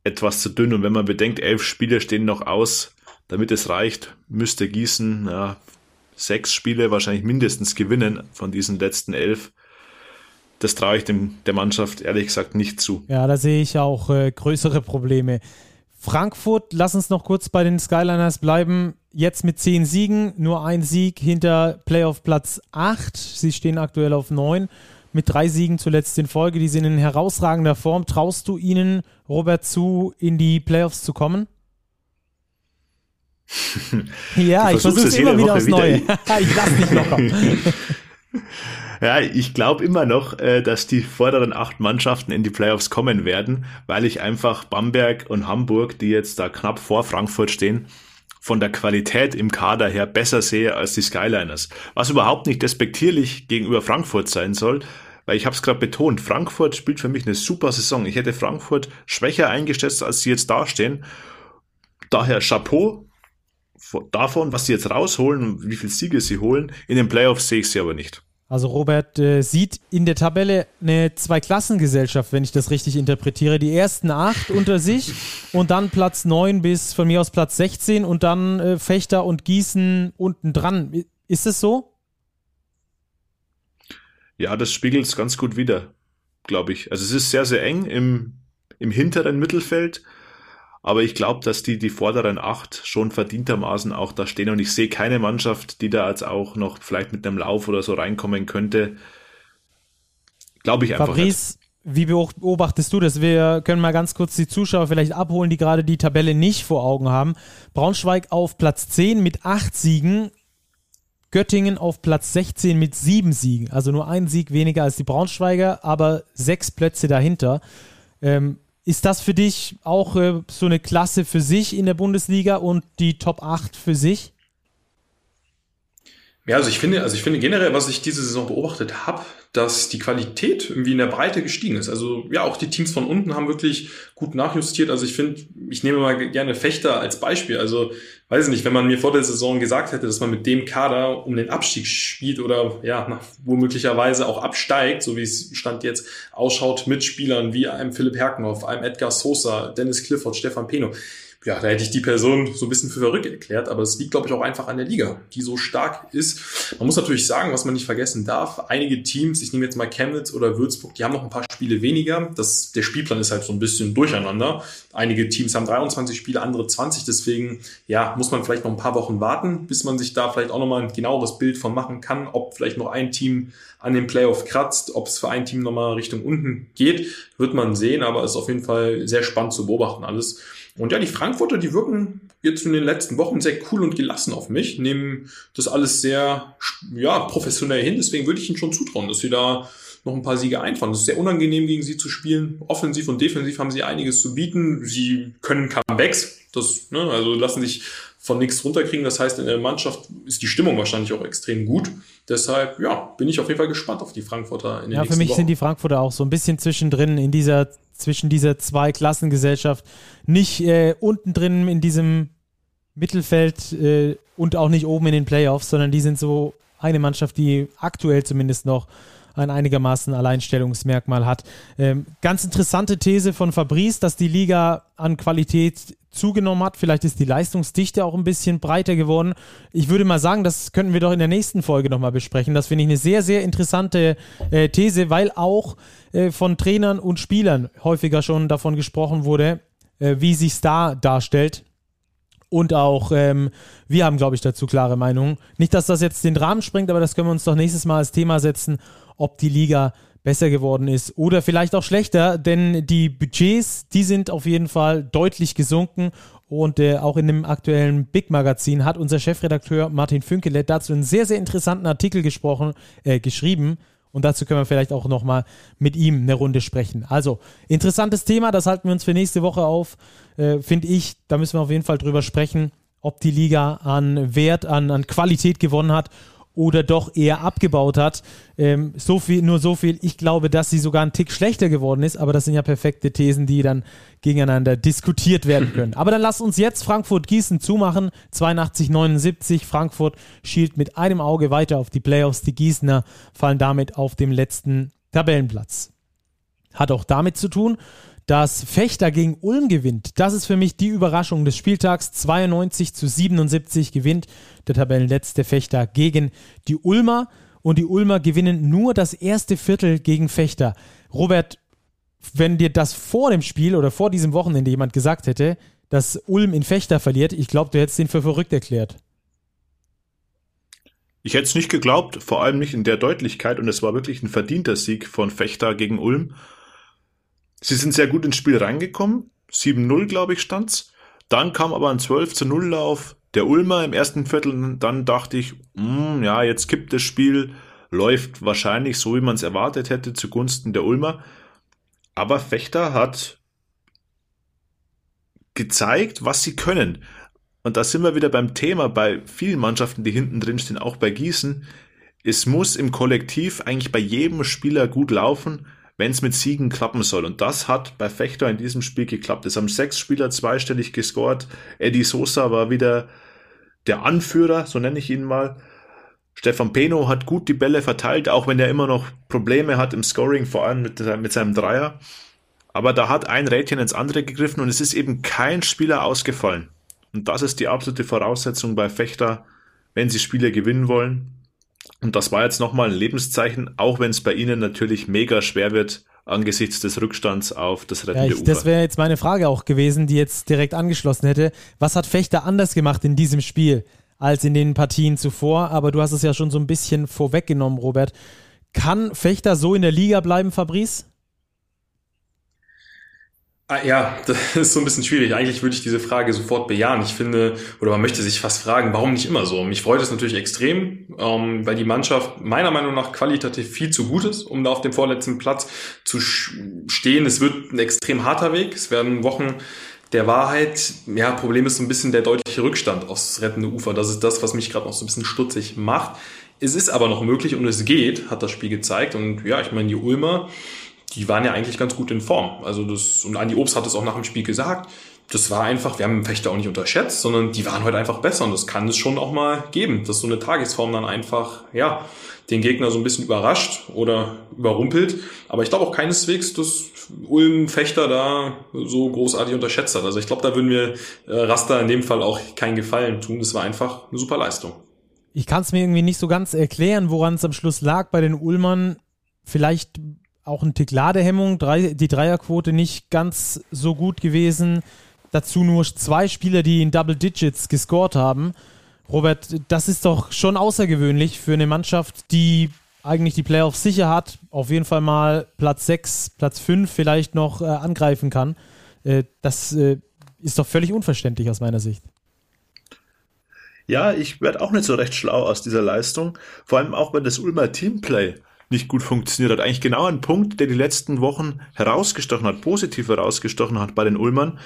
etwas zu dünn. Und wenn man bedenkt, elf Spiele stehen noch aus, damit es reicht, müsste Gießen ja, sechs Spiele wahrscheinlich mindestens gewinnen von diesen letzten elf. Das traue ich dem, der Mannschaft ehrlich gesagt nicht zu. Ja, da sehe ich auch äh, größere Probleme. Frankfurt, lass uns noch kurz bei den Skyliners bleiben. Jetzt mit zehn Siegen, nur ein Sieg hinter Playoff Platz 8. Sie stehen aktuell auf 9 mit drei Siegen zuletzt in Folge. Die sind in herausragender Form. Traust du ihnen, Robert, zu, in die Playoffs zu kommen? ja, ich versuche es immer wieder aufs Neue. ich lass nicht locker. Ja, ich glaube immer noch, äh, dass die vorderen acht Mannschaften in die Playoffs kommen werden, weil ich einfach Bamberg und Hamburg, die jetzt da knapp vor Frankfurt stehen, von der Qualität im Kader her besser sehe als die Skyliners. Was überhaupt nicht despektierlich gegenüber Frankfurt sein soll, weil ich habe es gerade betont, Frankfurt spielt für mich eine super Saison. Ich hätte Frankfurt schwächer eingeschätzt, als sie jetzt dastehen. Daher Chapeau davon, was sie jetzt rausholen und wie viele Siege sie holen. In den Playoffs sehe ich sie aber nicht. Also Robert äh, sieht in der Tabelle eine Zweiklassengesellschaft, wenn ich das richtig interpretiere. Die ersten acht unter sich und dann Platz neun bis von mir aus Platz 16 und dann äh, Fechter und Gießen unten dran. Ist es so? Ja, das spiegelt es ganz gut wider, glaube ich. Also es ist sehr, sehr eng im, im hinteren Mittelfeld. Aber ich glaube, dass die, die vorderen acht schon verdientermaßen auch da stehen und ich sehe keine Mannschaft, die da jetzt auch noch vielleicht mit einem Lauf oder so reinkommen könnte. Glaube ich einfach Fabrice, nicht. Wie beobachtest du das? Wir können mal ganz kurz die Zuschauer vielleicht abholen, die gerade die Tabelle nicht vor Augen haben. Braunschweig auf Platz 10 mit acht Siegen, Göttingen auf Platz 16 mit sieben Siegen. Also nur ein Sieg weniger als die Braunschweiger, aber sechs Plätze dahinter. Ähm, ist das für dich auch äh, so eine Klasse für sich in der Bundesliga und die Top 8 für sich? Ja, also ich finde, also ich finde generell, was ich diese Saison beobachtet habe, dass die Qualität irgendwie in der Breite gestiegen ist. Also ja, auch die Teams von unten haben wirklich gut nachjustiert. Also ich finde, ich nehme mal gerne Fechter als Beispiel. Also weiß ich nicht, wenn man mir vor der Saison gesagt hätte, dass man mit dem Kader um den Abstieg spielt oder ja, womöglicherweise auch absteigt, so wie es Stand jetzt ausschaut, mit Spielern wie einem Philipp Herkenhoff, einem Edgar Sosa, Dennis Clifford, Stefan Peno ja, da hätte ich die Person so ein bisschen für verrückt erklärt, aber es liegt, glaube ich, auch einfach an der Liga, die so stark ist. Man muss natürlich sagen, was man nicht vergessen darf, einige Teams, ich nehme jetzt mal Chemnitz oder Würzburg, die haben noch ein paar Spiele weniger. Das, der Spielplan ist halt so ein bisschen durcheinander. Einige Teams haben 23 Spiele, andere 20, deswegen, ja, muss man vielleicht noch ein paar Wochen warten, bis man sich da vielleicht auch nochmal ein genaueres Bild von machen kann, ob vielleicht noch ein Team an dem Playoff kratzt, ob es für ein Team nochmal Richtung unten geht, wird man sehen, aber es ist auf jeden Fall sehr spannend zu beobachten alles. Und ja, die Frankfurter, die wirken jetzt in den letzten Wochen sehr cool und gelassen auf mich, nehmen das alles sehr ja, professionell hin. Deswegen würde ich ihnen schon zutrauen, dass sie da noch ein paar Siege einfahren. Es ist sehr unangenehm, gegen sie zu spielen. Offensiv und defensiv haben sie einiges zu bieten. Sie können Comebacks. Das, ne, also lassen sich von nichts runterkriegen. Das heißt, in der Mannschaft ist die Stimmung wahrscheinlich auch extrem gut. Deshalb, ja, bin ich auf jeden Fall gespannt auf die Frankfurter in den Ja, für mich Wochen. sind die Frankfurter auch so ein bisschen zwischendrin in dieser zwischen dieser zwei Klassengesellschaft, nicht äh, unten drin in diesem Mittelfeld äh, und auch nicht oben in den Playoffs, sondern die sind so eine Mannschaft, die aktuell zumindest noch ein einigermaßen Alleinstellungsmerkmal hat. Ähm, ganz interessante These von Fabrice, dass die Liga an Qualität zugenommen hat. Vielleicht ist die Leistungsdichte auch ein bisschen breiter geworden. Ich würde mal sagen, das könnten wir doch in der nächsten Folge nochmal besprechen. Das finde ich eine sehr, sehr interessante äh, These, weil auch äh, von Trainern und Spielern häufiger schon davon gesprochen wurde, äh, wie sich da darstellt. Und auch ähm, wir haben, glaube ich, dazu klare Meinungen. Nicht, dass das jetzt den Rahmen sprengt, aber das können wir uns doch nächstes Mal als Thema setzen, ob die Liga besser geworden ist oder vielleicht auch schlechter, denn die Budgets, die sind auf jeden Fall deutlich gesunken und äh, auch in dem aktuellen Big Magazin hat unser Chefredakteur Martin Fünkele dazu einen sehr, sehr interessanten Artikel gesprochen, äh, geschrieben. Und dazu können wir vielleicht auch nochmal mit ihm eine Runde sprechen. Also, interessantes Thema, das halten wir uns für nächste Woche auf. Äh, Finde ich, da müssen wir auf jeden Fall drüber sprechen, ob die Liga an Wert, an, an Qualität gewonnen hat oder doch eher abgebaut hat. Ähm, so viel, nur so viel. Ich glaube, dass sie sogar einen Tick schlechter geworden ist, aber das sind ja perfekte Thesen, die dann gegeneinander diskutiert werden können. Aber dann lasst uns jetzt Frankfurt-Gießen zumachen. 82-79. Frankfurt schielt mit einem Auge weiter auf die Playoffs. Die Gießener fallen damit auf dem letzten Tabellenplatz. Hat auch damit zu tun, dass Fechter gegen Ulm gewinnt. Das ist für mich die Überraschung des Spieltags. 92 zu 77 gewinnt der Tabellenletzte Fechter gegen die Ulmer. Und die Ulmer gewinnen nur das erste Viertel gegen Fechter. Robert, wenn dir das vor dem Spiel oder vor diesem Wochenende jemand gesagt hätte, dass Ulm in Fechter verliert, ich glaube, du hättest den für verrückt erklärt. Ich hätte es nicht geglaubt, vor allem nicht in der Deutlichkeit. Und es war wirklich ein verdienter Sieg von Fechter gegen Ulm. Sie sind sehr gut ins Spiel reingekommen. 7-0, glaube ich, stand's. Dann kam aber ein 12 0 Lauf der Ulmer im ersten Viertel. Dann dachte ich, mh, hm, ja, jetzt kippt das Spiel, läuft wahrscheinlich so, wie man es erwartet hätte, zugunsten der Ulmer. Aber Fechter hat gezeigt, was sie können. Und da sind wir wieder beim Thema bei vielen Mannschaften, die hinten drin stehen, auch bei Gießen. Es muss im Kollektiv eigentlich bei jedem Spieler gut laufen wenn es mit Siegen klappen soll. Und das hat bei Fechter in diesem Spiel geklappt. Es haben sechs Spieler zweistellig gescored. Eddie Sosa war wieder der Anführer, so nenne ich ihn mal. Stefan Peno hat gut die Bälle verteilt, auch wenn er immer noch Probleme hat im Scoring, vor allem mit, mit seinem Dreier. Aber da hat ein Rädchen ins andere gegriffen und es ist eben kein Spieler ausgefallen. Und das ist die absolute Voraussetzung bei Fechter, wenn sie Spiele gewinnen wollen. Und das war jetzt nochmal ein Lebenszeichen, auch wenn es bei Ihnen natürlich mega schwer wird, angesichts des Rückstands auf das rettende ja, ich, Ufer. Das wäre jetzt meine Frage auch gewesen, die jetzt direkt angeschlossen hätte. Was hat Fechter anders gemacht in diesem Spiel als in den Partien zuvor? Aber du hast es ja schon so ein bisschen vorweggenommen, Robert. Kann Fechter so in der Liga bleiben, Fabrice? Ah, ja, das ist so ein bisschen schwierig. Eigentlich würde ich diese Frage sofort bejahen. Ich finde, oder man möchte sich fast fragen, warum nicht immer so? Mich freut es natürlich extrem, ähm, weil die Mannschaft meiner Meinung nach qualitativ viel zu gut ist, um da auf dem vorletzten Platz zu stehen. Es wird ein extrem harter Weg. Es werden Wochen der Wahrheit. Ja, Problem ist so ein bisschen der deutliche Rückstand aufs rettende Ufer. Das ist das, was mich gerade noch so ein bisschen stutzig macht. Es ist aber noch möglich und es geht, hat das Spiel gezeigt. Und ja, ich meine, die Ulmer, die waren ja eigentlich ganz gut in Form. Also das, und Andi Obst hat es auch nach dem Spiel gesagt, das war einfach, wir haben Fechter auch nicht unterschätzt, sondern die waren heute einfach besser und das kann es schon auch mal geben, dass so eine Tagesform dann einfach, ja, den Gegner so ein bisschen überrascht oder überrumpelt. Aber ich glaube auch keineswegs, dass Ulm Fechter da so großartig unterschätzt hat. Also ich glaube, da würden wir äh, Raster in dem Fall auch keinen Gefallen tun. Das war einfach eine super Leistung. Ich kann es mir irgendwie nicht so ganz erklären, woran es am Schluss lag bei den Ulmern. Vielleicht auch ein Tick Ladehemmung, drei, die Dreierquote nicht ganz so gut gewesen. Dazu nur zwei Spieler, die in Double Digits gescored haben. Robert, das ist doch schon außergewöhnlich für eine Mannschaft, die eigentlich die Playoffs sicher hat, auf jeden Fall mal Platz 6, Platz 5 vielleicht noch äh, angreifen kann. Äh, das äh, ist doch völlig unverständlich aus meiner Sicht. Ja, ich werde auch nicht so recht schlau aus dieser Leistung. Vor allem auch, wenn das Ulmer Teamplay nicht gut funktioniert hat. Eigentlich genau ein Punkt, der die letzten Wochen herausgestochen hat, positiv herausgestochen hat bei den Ulmern.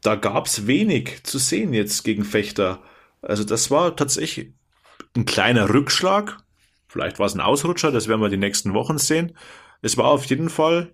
Da gab es wenig zu sehen jetzt gegen Fechter. Also das war tatsächlich ein kleiner Rückschlag. Vielleicht war es ein Ausrutscher, das werden wir die nächsten Wochen sehen. Es war auf jeden Fall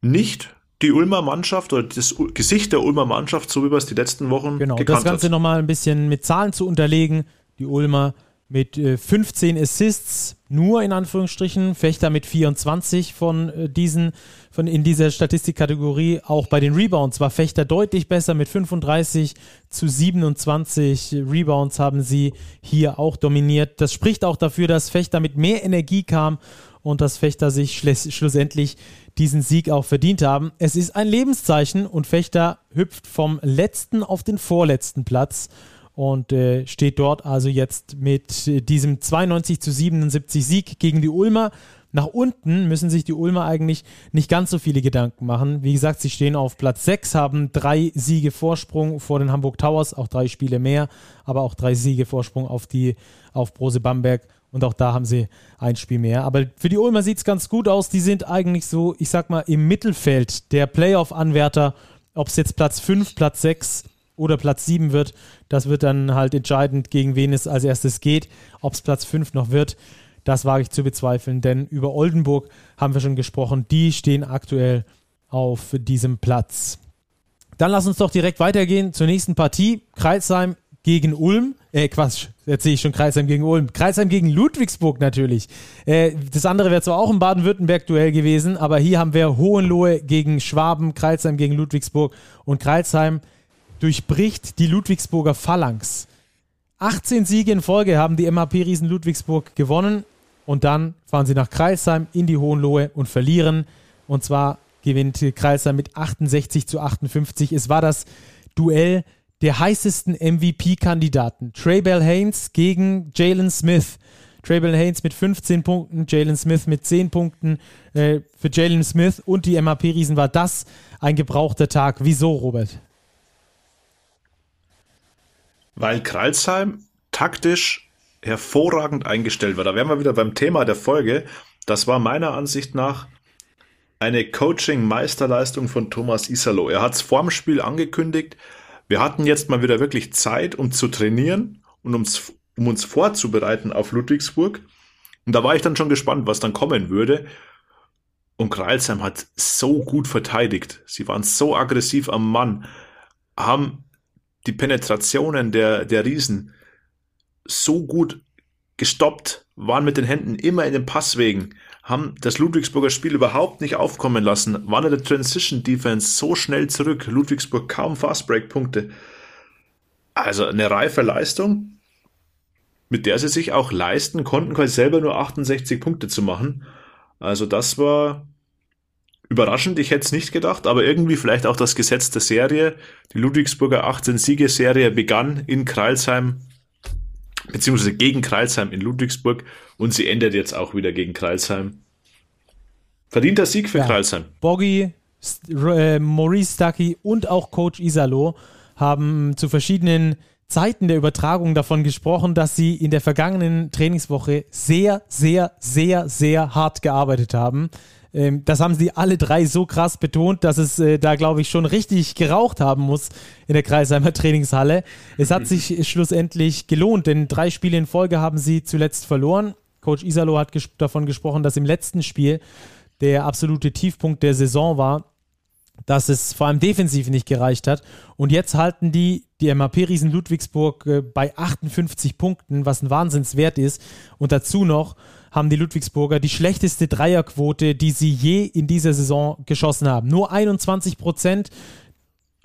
nicht die Ulmer Mannschaft oder das Gesicht der Ulmer Mannschaft, so wie wir es die letzten Wochen genau, gekannt das Ganze nochmal ein bisschen mit Zahlen zu unterlegen. Die Ulmer mit äh, 15 Assists, nur in Anführungsstrichen, Fechter mit 24 von äh, diesen, von in dieser Statistikkategorie. Auch bei den Rebounds war Fechter deutlich besser mit 35 zu 27 Rebounds haben sie hier auch dominiert. Das spricht auch dafür, dass Fechter mit mehr Energie kam und dass Fechter sich schlussendlich diesen Sieg auch verdient haben. Es ist ein Lebenszeichen und Fechter hüpft vom letzten auf den vorletzten Platz und äh, steht dort also jetzt mit äh, diesem 92 zu 77 Sieg gegen die Ulmer. Nach unten müssen sich die Ulmer eigentlich nicht ganz so viele Gedanken machen. Wie gesagt, sie stehen auf Platz 6, haben drei Siege Vorsprung vor den Hamburg Towers, auch drei Spiele mehr, aber auch drei Siege Vorsprung auf die auf Brose Bamberg und auch da haben sie ein Spiel mehr. Aber für die Ulmer sieht es ganz gut aus. Die sind eigentlich so, ich sag mal, im Mittelfeld der Playoff-Anwärter, ob es jetzt Platz 5, Platz 6 oder Platz 7 wird. Das wird dann halt entscheidend, gegen wen es als erstes geht. Ob es Platz 5 noch wird, das wage ich zu bezweifeln, denn über Oldenburg haben wir schon gesprochen. Die stehen aktuell auf diesem Platz. Dann lass uns doch direkt weitergehen zur nächsten Partie. Kreisheim gegen Ulm. Äh, Quatsch, jetzt sehe ich schon Kreisheim gegen Ulm. Kreisheim gegen Ludwigsburg natürlich. Äh, das andere wäre zwar auch ein Baden-Württemberg-Duell gewesen, aber hier haben wir Hohenlohe gegen Schwaben, Kreisheim gegen Ludwigsburg und Kreisheim durchbricht die Ludwigsburger Phalanx. 18 Siege in Folge haben die MAP-Riesen Ludwigsburg gewonnen und dann fahren sie nach Kreisheim in die Hohenlohe und verlieren. Und zwar gewinnt Kreisheim mit 68 zu 58. Es war das Duell der heißesten MVP-Kandidaten. Traybell Haynes gegen Jalen Smith. Traybell Haynes mit 15 Punkten, Jalen Smith mit 10 Punkten. Äh, für Jalen Smith und die MAP-Riesen war das ein gebrauchter Tag. Wieso, Robert? Weil Kralsheim taktisch hervorragend eingestellt war. Da wären wir wieder beim Thema der Folge. Das war meiner Ansicht nach eine Coaching-Meisterleistung von Thomas Isalo. Er hat es vorm Spiel angekündigt. Wir hatten jetzt mal wieder wirklich Zeit, um zu trainieren und ums, um uns vorzubereiten auf Ludwigsburg. Und da war ich dann schon gespannt, was dann kommen würde. Und Kreilsheim hat so gut verteidigt. Sie waren so aggressiv am Mann, haben die Penetrationen der, der Riesen so gut gestoppt, waren mit den Händen immer in den Passwegen, haben das Ludwigsburger Spiel überhaupt nicht aufkommen lassen, waren in der Transition Defense so schnell zurück, Ludwigsburg kaum Fastbreak-Punkte. Also eine reife Leistung, mit der sie sich auch leisten konnten, quasi selber nur 68 Punkte zu machen. Also das war überraschend, ich hätte es nicht gedacht, aber irgendwie vielleicht auch das Gesetz der Serie. Die Ludwigsburger 18-Siege-Serie begann in Kreilsheim beziehungsweise gegen Kreilsheim in Ludwigsburg und sie endet jetzt auch wieder gegen Kreilsheim. Verdienter Sieg für ja. Kreilsheim. Boggy, äh, Maurice Stucky und auch Coach Isalo haben zu verschiedenen Zeiten der Übertragung davon gesprochen, dass sie in der vergangenen Trainingswoche sehr, sehr, sehr, sehr hart gearbeitet haben. Ähm, das haben sie alle drei so krass betont, dass es äh, da, glaube ich, schon richtig geraucht haben muss in der Kreisheimer Trainingshalle. Es hat sich schlussendlich gelohnt, denn drei Spiele in Folge haben sie zuletzt verloren. Coach Isalo hat ges davon gesprochen, dass im letzten Spiel der absolute Tiefpunkt der Saison war, dass es vor allem defensiv nicht gereicht hat. Und jetzt halten die die MAP-Riesen Ludwigsburg äh, bei 58 Punkten, was ein Wahnsinnswert ist. Und dazu noch haben die Ludwigsburger die schlechteste Dreierquote, die sie je in dieser Saison geschossen haben. Nur 21 Prozent.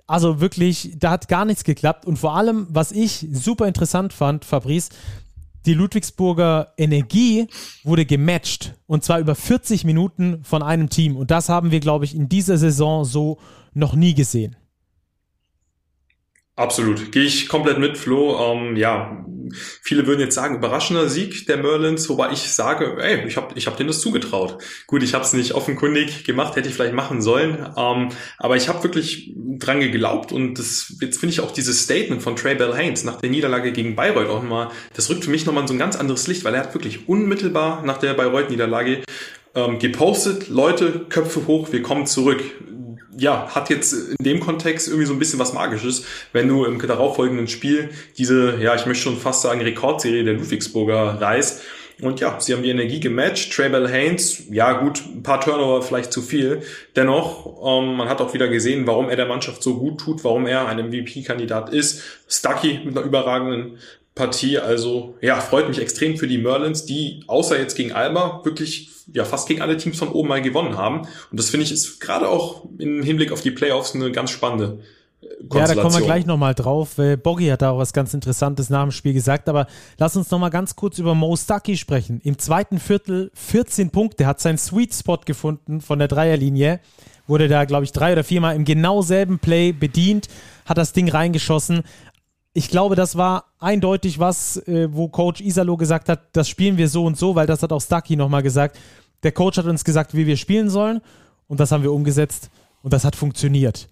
Also wirklich, da hat gar nichts geklappt. Und vor allem, was ich super interessant fand, Fabrice, die Ludwigsburger Energie wurde gematcht. Und zwar über 40 Minuten von einem Team. Und das haben wir, glaube ich, in dieser Saison so noch nie gesehen. Absolut, gehe ich komplett mit, Flo. Ähm, ja, viele würden jetzt sagen, überraschender Sieg der Merlins, wobei ich sage, ey, ich habe ich hab denen das zugetraut. Gut, ich habe es nicht offenkundig gemacht, hätte ich vielleicht machen sollen, ähm, aber ich habe wirklich dran geglaubt und das, jetzt finde ich auch dieses Statement von Trey Bell Haynes nach der Niederlage gegen Bayreuth auch nochmal, das rückt für mich nochmal in so ein ganz anderes Licht, weil er hat wirklich unmittelbar nach der Bayreuth-Niederlage ähm, gepostet, Leute, Köpfe hoch, wir kommen zurück ja, hat jetzt in dem Kontext irgendwie so ein bisschen was Magisches, wenn du im darauffolgenden Spiel diese, ja, ich möchte schon fast sagen, Rekordserie der Ludwigsburger reißt. Und ja, sie haben die Energie gematcht. Traybell Haynes, ja gut, ein paar Turnover vielleicht zu viel. Dennoch, ähm, man hat auch wieder gesehen, warum er der Mannschaft so gut tut, warum er ein MVP-Kandidat ist. Stucky mit einer überragenden Partie. Also ja, freut mich extrem für die Merlins, die außer jetzt gegen Alba wirklich ja fast gegen alle Teams von oben mal gewonnen haben. Und das finde ich ist gerade auch im Hinblick auf die Playoffs eine ganz spannende ja, da kommen wir gleich nochmal drauf. Boggy hat da auch was ganz Interessantes nach dem Spiel gesagt, aber lass uns nochmal ganz kurz über Mo Stucky sprechen. Im zweiten Viertel 14 Punkte, hat seinen Sweet Spot gefunden von der Dreierlinie, wurde da, glaube ich, drei oder viermal im genau selben Play bedient, hat das Ding reingeschossen ich glaube, das war eindeutig was, äh, wo Coach Isalo gesagt hat, das spielen wir so und so, weil das hat auch Stucky nochmal gesagt. Der Coach hat uns gesagt, wie wir spielen sollen und das haben wir umgesetzt und das hat funktioniert.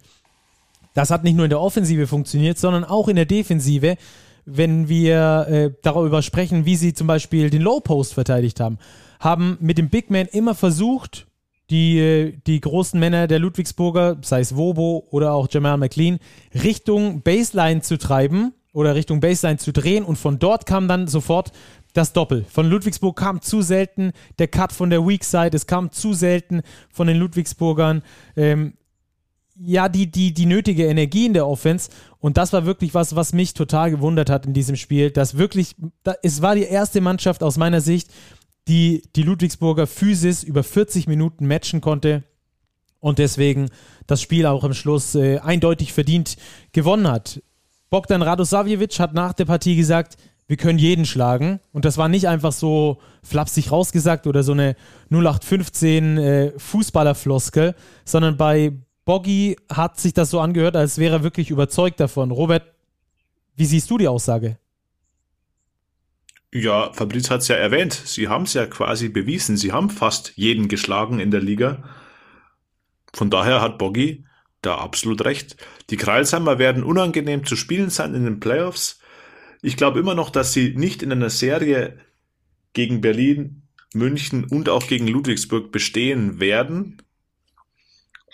Das hat nicht nur in der Offensive funktioniert, sondern auch in der Defensive, wenn wir äh, darüber sprechen, wie sie zum Beispiel den Low Post verteidigt haben. Haben mit dem Big Man immer versucht, die, die großen Männer der Ludwigsburger, sei es Wobo oder auch Jamal McLean, Richtung Baseline zu treiben oder Richtung Baseline zu drehen und von dort kam dann sofort das Doppel. Von Ludwigsburg kam zu selten der Cut von der Weak Side, es kam zu selten von den Ludwigsburgern. Ähm, ja, die, die, die nötige Energie in der Offense. Und das war wirklich was, was mich total gewundert hat in diesem Spiel. Dass wirklich, da, es war die erste Mannschaft aus meiner Sicht, die die Ludwigsburger Physis über 40 Minuten matchen konnte und deswegen das Spiel auch am Schluss äh, eindeutig verdient gewonnen hat. Bogdan Radosavjevic hat nach der Partie gesagt, wir können jeden schlagen. Und das war nicht einfach so flapsig rausgesagt oder so eine 0815 äh, Fußballerfloskel, sondern bei Boggy hat sich das so angehört, als wäre er wirklich überzeugt davon. Robert, wie siehst du die Aussage? Ja, Fabriz hat es ja erwähnt. Sie haben es ja quasi bewiesen. Sie haben fast jeden geschlagen in der Liga. Von daher hat Boggy da absolut recht. Die Kreilsheimer werden unangenehm zu spielen sein in den Playoffs. Ich glaube immer noch, dass sie nicht in einer Serie gegen Berlin, München und auch gegen Ludwigsburg bestehen werden.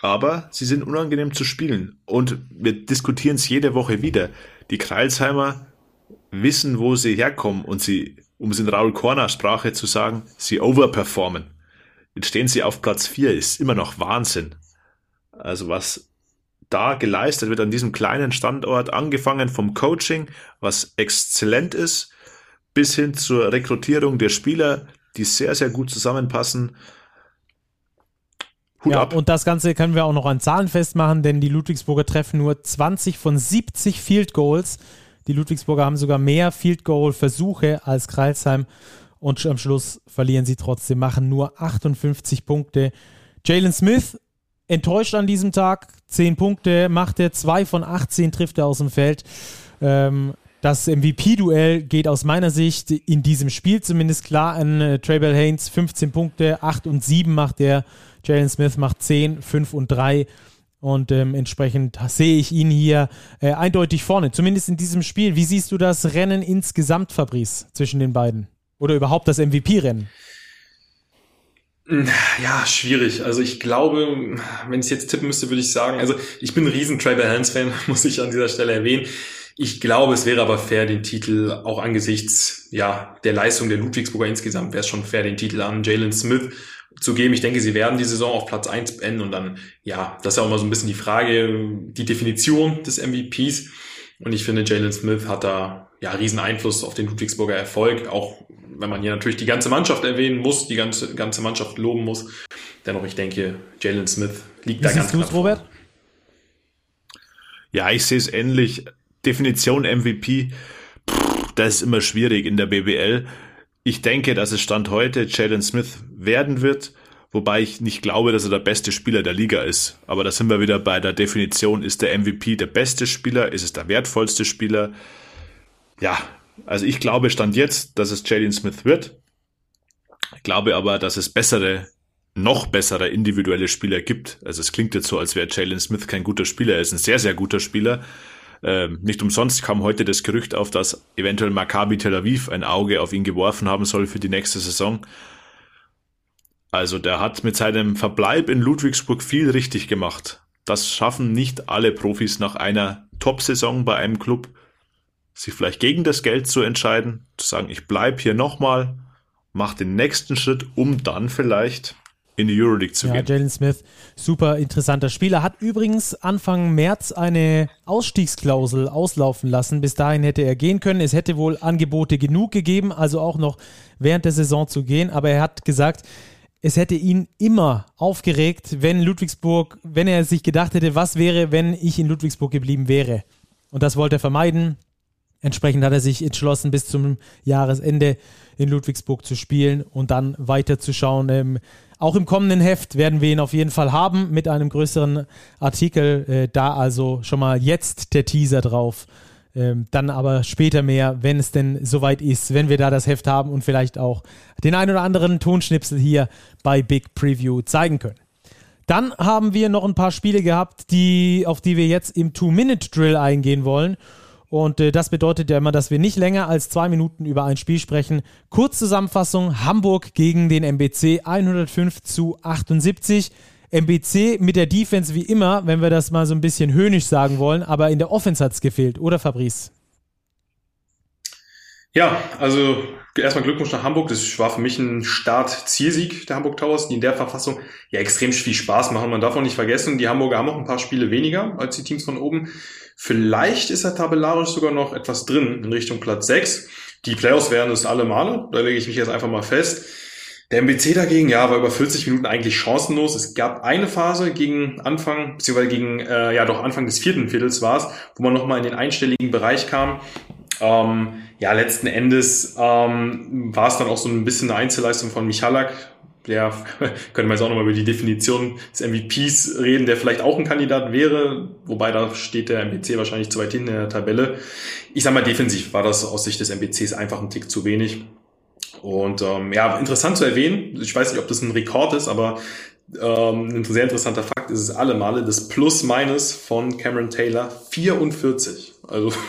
Aber sie sind unangenehm zu spielen. Und wir diskutieren es jede Woche wieder. Die Kreilsheimer wissen, wo sie herkommen und sie, um es in Raul Korner Sprache zu sagen, sie overperformen. Jetzt stehen sie auf Platz 4, ist immer noch Wahnsinn. Also was da geleistet wird an diesem kleinen Standort, angefangen vom Coaching, was exzellent ist, bis hin zur Rekrutierung der Spieler, die sehr, sehr gut zusammenpassen. Hut ja, ab. und das Ganze können wir auch noch an Zahlen festmachen, denn die Ludwigsburger treffen nur 20 von 70 Field Goals. Die Ludwigsburger haben sogar mehr Field Goal Versuche als Kreilsheim und am Schluss verlieren sie trotzdem, machen nur 58 Punkte. Jalen Smith enttäuscht an diesem Tag. 10 Punkte macht er, 2 von 18 trifft er aus dem Feld. Ähm, das MVP-Duell geht aus meiner Sicht in diesem Spiel zumindest klar an äh, Traybell Haynes. 15 Punkte, 8 und 7 macht er. Jalen Smith macht 10, 5 und 3. Und ähm, entsprechend sehe ich ihn hier äh, eindeutig vorne, zumindest in diesem Spiel. Wie siehst du das Rennen insgesamt, Fabrice, zwischen den beiden? Oder überhaupt das MVP-Rennen? Ja, schwierig. Also ich glaube, wenn ich jetzt tippen müsste, würde ich sagen, also ich bin ein riesen Trevor Hans-Fan, muss ich an dieser Stelle erwähnen. Ich glaube, es wäre aber fair, den Titel auch angesichts ja der Leistung der Ludwigsburger insgesamt wäre es schon fair, den Titel an Jalen Smith zu geben. Ich denke, sie werden die Saison auf Platz eins beenden und dann, ja, das ist ja auch mal so ein bisschen die Frage, die Definition des MVPs. Und ich finde, Jalen Smith hat da ja riesen Einfluss auf den Ludwigsburger Erfolg, auch wenn man hier natürlich die ganze Mannschaft erwähnen muss, die ganze, ganze Mannschaft loben muss. Dennoch, ich denke, Jalen Smith liegt Wie da ganz klar. Robert? Ja, ich sehe es ähnlich. Definition MVP, pff, das ist immer schwierig in der BBL. Ich denke, dass es Stand heute Jalen Smith werden wird, wobei ich nicht glaube, dass er der beste Spieler der Liga ist. Aber da sind wir wieder bei der Definition, ist der MVP der beste Spieler, ist es der wertvollste Spieler? Ja, also ich glaube Stand jetzt, dass es Jalen Smith wird. Ich glaube aber, dass es bessere, noch bessere individuelle Spieler gibt. Also es klingt jetzt so, als wäre Jalen Smith kein guter Spieler. Er ist ein sehr, sehr guter Spieler. Ähm, nicht umsonst kam heute das Gerücht auf, dass eventuell Maccabi Tel Aviv ein Auge auf ihn geworfen haben soll für die nächste Saison. Also der hat mit seinem Verbleib in Ludwigsburg viel richtig gemacht. Das schaffen nicht alle Profis nach einer Top-Saison bei einem Club sich vielleicht gegen das Geld zu entscheiden, zu sagen, ich bleibe hier nochmal, mach den nächsten Schritt, um dann vielleicht in die Euroleague zu ja, gehen. Jalen Smith, super interessanter Spieler, hat übrigens Anfang März eine Ausstiegsklausel auslaufen lassen. Bis dahin hätte er gehen können. Es hätte wohl Angebote genug gegeben, also auch noch während der Saison zu gehen. Aber er hat gesagt, es hätte ihn immer aufgeregt, wenn Ludwigsburg, wenn er sich gedacht hätte, was wäre, wenn ich in Ludwigsburg geblieben wäre. Und das wollte er vermeiden. Entsprechend hat er sich entschlossen, bis zum Jahresende in Ludwigsburg zu spielen und dann weiterzuschauen. Ähm, auch im kommenden Heft werden wir ihn auf jeden Fall haben mit einem größeren Artikel. Äh, da also schon mal jetzt der Teaser drauf. Ähm, dann aber später mehr, wenn es denn soweit ist, wenn wir da das Heft haben und vielleicht auch den ein oder anderen Tonschnipsel hier bei Big Preview zeigen können. Dann haben wir noch ein paar Spiele gehabt, die, auf die wir jetzt im Two-Minute-Drill eingehen wollen. Und äh, das bedeutet ja immer, dass wir nicht länger als zwei Minuten über ein Spiel sprechen. Kurzzusammenfassung: Hamburg gegen den MBC 105 zu 78. MBC mit der Defense wie immer, wenn wir das mal so ein bisschen höhnisch sagen wollen, aber in der Offense hat es gefehlt, oder Fabrice? Ja, also erstmal Glückwunsch nach Hamburg. Das war für mich ein Start-Zielsieg der Hamburg Towers, die in der Verfassung ja extrem viel Spaß machen. Man darf auch nicht vergessen, die Hamburger haben auch ein paar Spiele weniger als die Teams von oben. Vielleicht ist er tabellarisch sogar noch etwas drin in Richtung Platz 6. Die Playoffs werden es alle Male. Da lege ich mich jetzt einfach mal fest. Der MBC dagegen, ja, war über 40 Minuten eigentlich chancenlos. Es gab eine Phase gegen Anfang, beziehungsweise gegen, äh, ja doch Anfang des vierten Viertels war es, wo man nochmal in den einstelligen Bereich kam. Ähm, ja, letzten Endes ähm, war es dann auch so ein bisschen eine Einzelleistung von Michalak. Der könnte man jetzt auch nochmal über die Definition des MVPs reden, der vielleicht auch ein Kandidat wäre, wobei da steht der MBC wahrscheinlich zu weit hinten in der Tabelle. Ich sag mal, defensiv war das aus Sicht des MBCs einfach ein Tick zu wenig. Und ähm, ja, interessant zu erwähnen, ich weiß nicht, ob das ein Rekord ist, aber ähm, ein sehr interessanter Fakt ist es alle Male, das Plus-Minus von Cameron Taylor 44. Also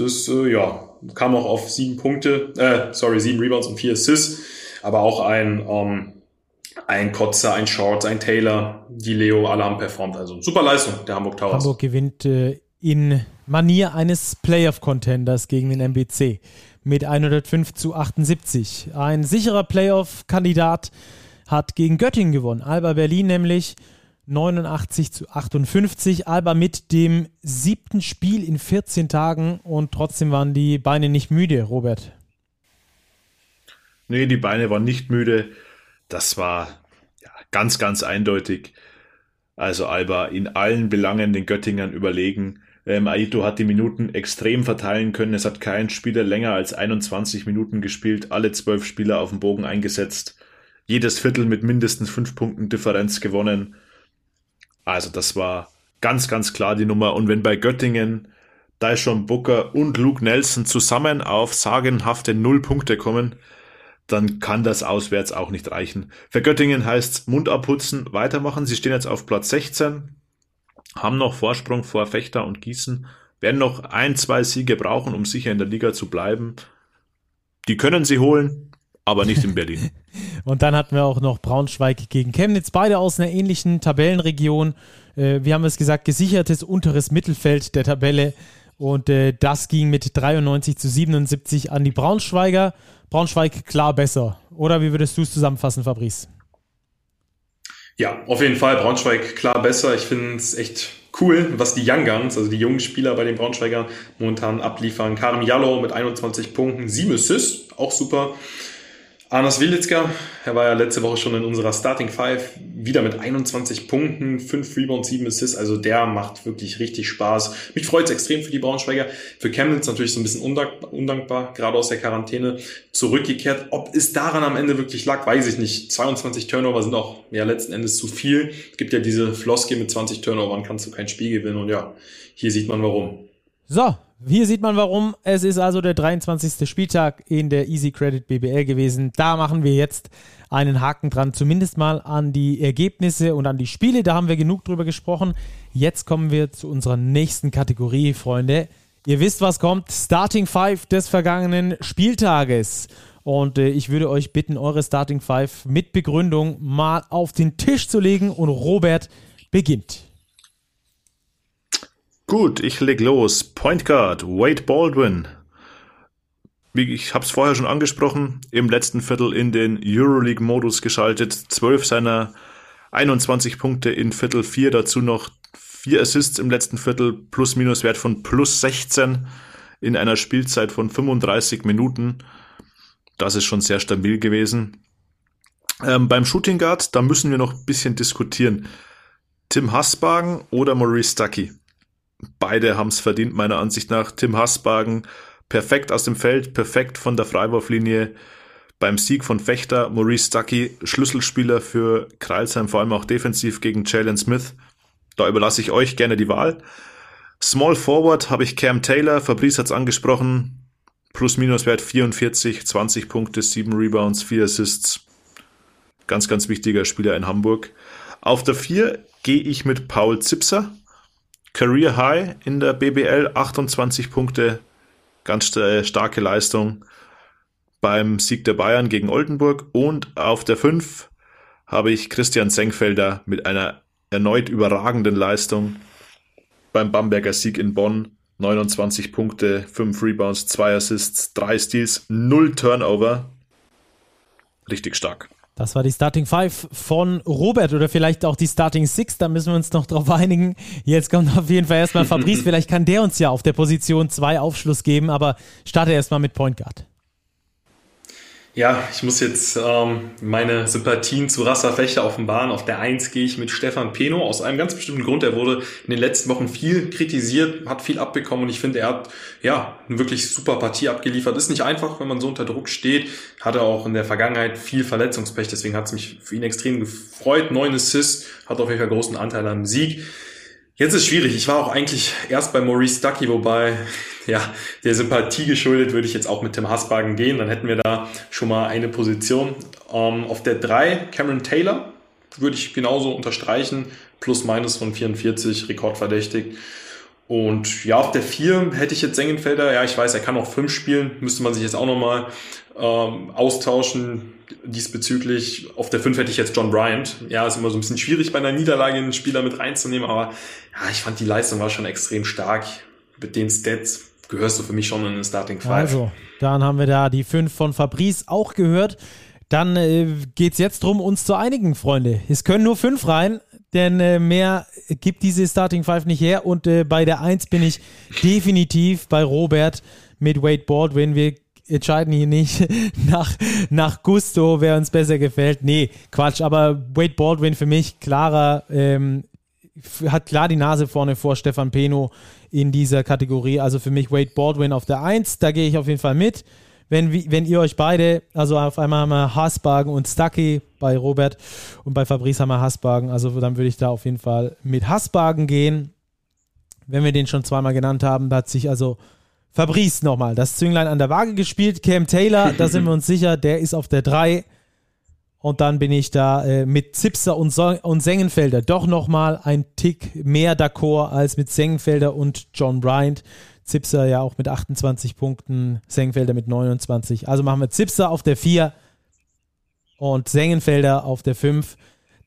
Das, äh, ja, kam auch auf sieben Punkte, äh, sorry, sieben Rebounds und vier Assists, aber auch ein, ähm, ein Kotzer, ein Short, ein Taylor, die Leo, haben performt. Also super Leistung der Hamburg Towers. Hamburg gewinnt äh, in Manier eines Playoff-Contenders gegen den MBC mit 105 zu 78. Ein sicherer Playoff-Kandidat hat gegen Göttingen gewonnen. Alba Berlin nämlich 89 zu 58. Alba mit dem siebten Spiel in 14 Tagen und trotzdem waren die Beine nicht müde, Robert. Nee, die Beine waren nicht müde. Das war ja, ganz, ganz eindeutig. Also Alba in allen Belangen den Göttingern überlegen. Ähm, Aito hat die Minuten extrem verteilen können. Es hat kein Spieler länger als 21 Minuten gespielt. Alle zwölf Spieler auf dem Bogen eingesetzt. Jedes Viertel mit mindestens fünf Punkten Differenz gewonnen. Also das war ganz, ganz klar die Nummer. Und wenn bei Göttingen Dyshon Booker und Luke Nelson zusammen auf sagenhafte Null Punkte kommen, dann kann das auswärts auch nicht reichen. Für Göttingen heißt Mund abputzen, weitermachen. Sie stehen jetzt auf Platz 16, haben noch Vorsprung vor Fechter und Gießen, werden noch ein, zwei Siege brauchen, um sicher in der Liga zu bleiben. Die können sie holen, aber nicht in Berlin. Und dann hatten wir auch noch Braunschweig gegen Chemnitz, beide aus einer ähnlichen Tabellenregion. Äh, wir haben es gesagt, gesichertes unteres Mittelfeld der Tabelle. Und äh, das ging mit 93 zu 77 an die Braunschweiger. Braunschweig klar besser. Oder wie würdest du es zusammenfassen, Fabrice? Ja, auf jeden Fall. Braunschweig klar besser. Ich finde es echt cool, was die Young Guns, also die jungen Spieler bei den Braunschweigern momentan abliefern. Karim Jallo mit 21 Punkten, 7 Assists, auch super. Arnas Wilitzka, er war ja letzte Woche schon in unserer Starting Five, wieder mit 21 Punkten, 5 Rebounds, 7 Assists, also der macht wirklich richtig Spaß. Mich freut es extrem für die Braunschweiger. Für Chemnitz natürlich so ein bisschen undankbar, gerade aus der Quarantäne zurückgekehrt. Ob es daran am Ende wirklich lag, weiß ich nicht. 22 Turnover sind auch ja letzten Endes zu viel. Es gibt ja diese Floskel mit 20 Turnovern kannst du kein Spiel gewinnen und ja, hier sieht man warum. So, hier sieht man warum. Es ist also der 23. Spieltag in der Easy Credit BBL gewesen. Da machen wir jetzt einen Haken dran, zumindest mal an die Ergebnisse und an die Spiele. Da haben wir genug drüber gesprochen. Jetzt kommen wir zu unserer nächsten Kategorie, Freunde. Ihr wisst, was kommt. Starting Five des vergangenen Spieltages. Und äh, ich würde euch bitten, eure Starting Five mit Begründung mal auf den Tisch zu legen. Und Robert beginnt. Gut, ich leg los. Point Guard, Wade Baldwin. Wie ich habe es vorher schon angesprochen, im letzten Viertel in den Euroleague-Modus geschaltet. Zwölf seiner 21 Punkte in Viertel 4, dazu noch vier Assists im letzten Viertel, plus-minus-Wert von plus 16 in einer Spielzeit von 35 Minuten. Das ist schon sehr stabil gewesen. Ähm, beim Shooting Guard, da müssen wir noch ein bisschen diskutieren. Tim Hassbagen oder Maurice Stuckey? Beide haben es verdient, meiner Ansicht nach. Tim Hassbagen perfekt aus dem Feld, perfekt von der Freiwurflinie. Beim Sieg von Fechter, Maurice Stuckey, Schlüsselspieler für Kreilsheim, vor allem auch defensiv gegen Jalen Smith. Da überlasse ich euch gerne die Wahl. Small Forward habe ich Cam Taylor, Fabrice hat es angesprochen. Plus-Minus-Wert 44, 20 Punkte, 7 Rebounds, 4 Assists. Ganz, ganz wichtiger Spieler in Hamburg. Auf der 4 gehe ich mit Paul Zipser Career High in der BBL, 28 Punkte, ganz äh, starke Leistung beim Sieg der Bayern gegen Oldenburg. Und auf der 5 habe ich Christian Senkfelder mit einer erneut überragenden Leistung beim Bamberger Sieg in Bonn. 29 Punkte, 5 Rebounds, 2 Assists, 3 Steals, 0 Turnover. Richtig stark. Das war die Starting Five von Robert oder vielleicht auch die Starting Six, da müssen wir uns noch drauf einigen. Jetzt kommt auf jeden Fall erstmal Fabrice, vielleicht kann der uns ja auf der Position 2 Aufschluss geben, aber starte erstmal mit Point Guard. Ja, ich muss jetzt ähm, meine Sympathien zu Rassa offenbaren. Auf der Eins gehe ich mit Stefan Peno aus einem ganz bestimmten Grund. Er wurde in den letzten Wochen viel kritisiert, hat viel abbekommen und ich finde, er hat ja eine wirklich super Partie abgeliefert. Ist nicht einfach, wenn man so unter Druck steht. Hatte auch in der Vergangenheit viel Verletzungspech, deswegen hat es mich für ihn extrem gefreut. Neun Assists, hat auf jeden Fall großen Anteil am Sieg. Jetzt ist schwierig. Ich war auch eigentlich erst bei Maurice Ducky, wobei ja, der Sympathie geschuldet würde ich jetzt auch mit Tim Hasbagen gehen. Dann hätten wir da schon mal eine Position. Ähm, auf der 3 Cameron Taylor würde ich genauso unterstreichen. Plus minus von 44, rekordverdächtig. Und ja, auf der 4 hätte ich jetzt Sengenfelder. Ja, ich weiß, er kann auch 5 spielen. Müsste man sich jetzt auch nochmal ähm, austauschen diesbezüglich. Auf der 5 hätte ich jetzt John Bryant. Ja, ist immer so ein bisschen schwierig bei einer Niederlage einen Spieler mit reinzunehmen, aber ja, ich fand die Leistung war schon extrem stark. Mit den Stats gehörst du für mich schon in den Starting Five. Also, dann haben wir da die 5 von Fabrice auch gehört. Dann äh, geht es jetzt darum, uns zu einigen, Freunde. Es können nur fünf rein, denn äh, mehr gibt diese Starting Five nicht her. Und äh, bei der 1 bin ich definitiv bei Robert mit Wade Baldwin. Wir entscheiden hier nicht nach, nach Gusto, wer uns besser gefällt. Nee, Quatsch. Aber Wade Baldwin für mich klarer, ähm, hat klar die Nase vorne vor Stefan Peno in dieser Kategorie. Also für mich Wade Baldwin auf der 1. Da gehe ich auf jeden Fall mit. Wenn, wenn ihr euch beide, also auf einmal haben wir Haasbagen und Stucky bei Robert und bei Fabrice haben wir Haasbagen. Also dann würde ich da auf jeden Fall mit Haasbagen gehen. Wenn wir den schon zweimal genannt haben, da hat sich also Fabrice nochmal das Zünglein an der Waage gespielt. Cam Taylor, da sind wir uns sicher, der ist auf der 3. Und dann bin ich da äh, mit Zipser und, so und Sengenfelder doch nochmal ein Tick mehr d'accord als mit Sengenfelder und John Bryant. Zipser ja auch mit 28 Punkten, Sengenfelder mit 29. Also machen wir Zipser auf der 4 und Sengenfelder auf der 5.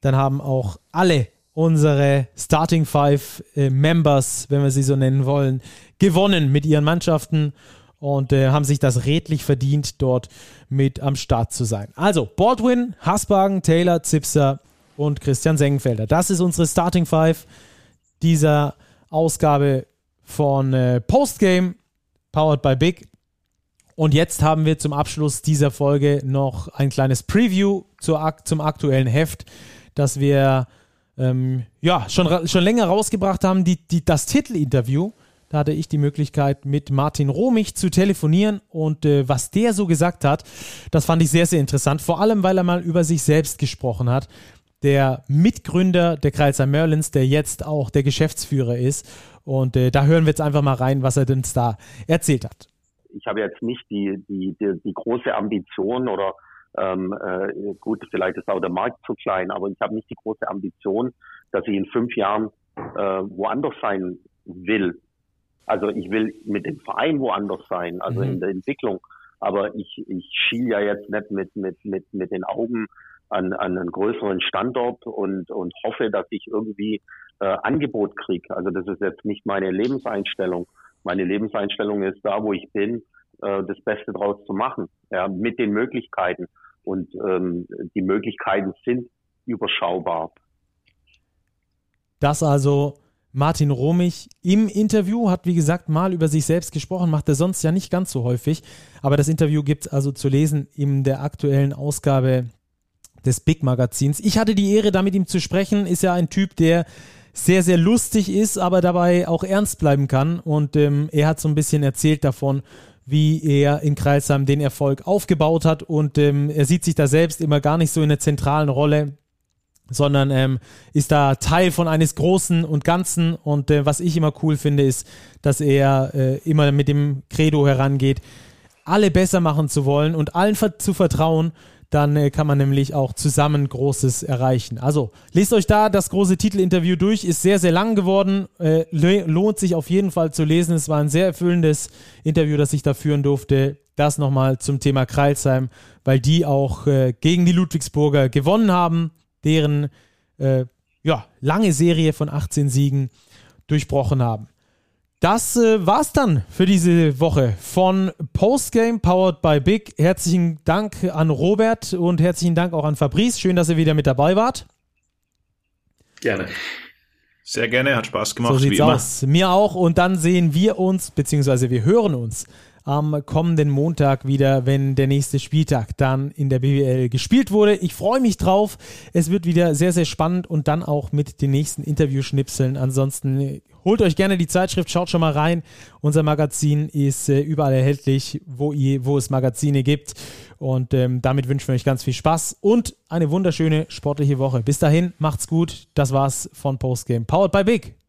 Dann haben auch alle unsere Starting Five äh, Members, wenn wir sie so nennen wollen, gewonnen mit ihren Mannschaften und äh, haben sich das redlich verdient, dort mit am Start zu sein. Also Baldwin, Hasbagen, Taylor, Zipser und Christian Sengenfelder. Das ist unsere Starting Five dieser Ausgabe von äh, Postgame, powered by Big. Und jetzt haben wir zum Abschluss dieser Folge noch ein kleines Preview zur, zum aktuellen Heft, das wir ähm, ja, schon, schon länger rausgebracht haben, die, die, das Titelinterview. Da hatte ich die Möglichkeit, mit Martin Romich zu telefonieren und äh, was der so gesagt hat, das fand ich sehr, sehr interessant. Vor allem, weil er mal über sich selbst gesprochen hat. Der Mitgründer der Kreisheim Merlins, der jetzt auch der Geschäftsführer ist. Und äh, da hören wir jetzt einfach mal rein, was er denn da erzählt hat. Ich habe jetzt nicht die, die, die, die große Ambition oder ähm, äh, gut, vielleicht ist auch der Markt zu klein, aber ich habe nicht die große Ambition, dass ich in fünf Jahren äh, woanders sein will. Also ich will mit dem Verein woanders sein, also mhm. in der Entwicklung. Aber ich, ich schiel ja jetzt nicht mit, mit, mit, mit den Augen an, an einen größeren Standort und, und hoffe, dass ich irgendwie äh, Angebot kriege. Also das ist jetzt nicht meine Lebenseinstellung. Meine Lebenseinstellung ist da, wo ich bin, äh, das Beste draus zu machen, ja, mit den Möglichkeiten. Und ähm, die Möglichkeiten sind überschaubar. Das also Martin Romich im Interview hat, wie gesagt, mal über sich selbst gesprochen, macht er sonst ja nicht ganz so häufig. Aber das Interview gibt es also zu lesen in der aktuellen Ausgabe des Big Magazins. Ich hatte die Ehre, da mit ihm zu sprechen. Ist ja ein Typ, der sehr, sehr lustig ist, aber dabei auch ernst bleiben kann. Und ähm, er hat so ein bisschen erzählt davon, wie er in Kreilsheim den Erfolg aufgebaut hat. Und ähm, er sieht sich da selbst immer gar nicht so in der zentralen Rolle sondern ähm, ist da Teil von eines Großen und Ganzen. Und äh, was ich immer cool finde, ist, dass er äh, immer mit dem Credo herangeht, alle besser machen zu wollen und allen zu vertrauen, Dann äh, kann man nämlich auch zusammen Großes erreichen. Also lest euch da das große Titelinterview durch. Ist sehr, sehr lang geworden. Äh, lohnt sich auf jeden Fall zu lesen. Es war ein sehr erfüllendes Interview, das ich da führen durfte. Das nochmal zum Thema Kreilsheim, weil die auch äh, gegen die Ludwigsburger gewonnen haben, deren äh, ja, lange Serie von 18 Siegen durchbrochen haben. Das äh, war's dann für diese Woche von Postgame Powered by Big. Herzlichen Dank an Robert und herzlichen Dank auch an Fabrice. Schön, dass ihr wieder mit dabei wart. Gerne. Sehr gerne, hat Spaß gemacht. So sieht's aus. Mir auch. Und dann sehen wir uns, beziehungsweise wir hören uns am kommenden Montag wieder, wenn der nächste Spieltag dann in der BWL gespielt wurde. Ich freue mich drauf. Es wird wieder sehr, sehr spannend und dann auch mit den nächsten Interviewschnipseln. Ansonsten Holt euch gerne die Zeitschrift, schaut schon mal rein. Unser Magazin ist äh, überall erhältlich, wo, ihr, wo es Magazine gibt. Und ähm, damit wünschen wir euch ganz viel Spaß und eine wunderschöne sportliche Woche. Bis dahin, macht's gut. Das war's von Postgame. Powered by Big.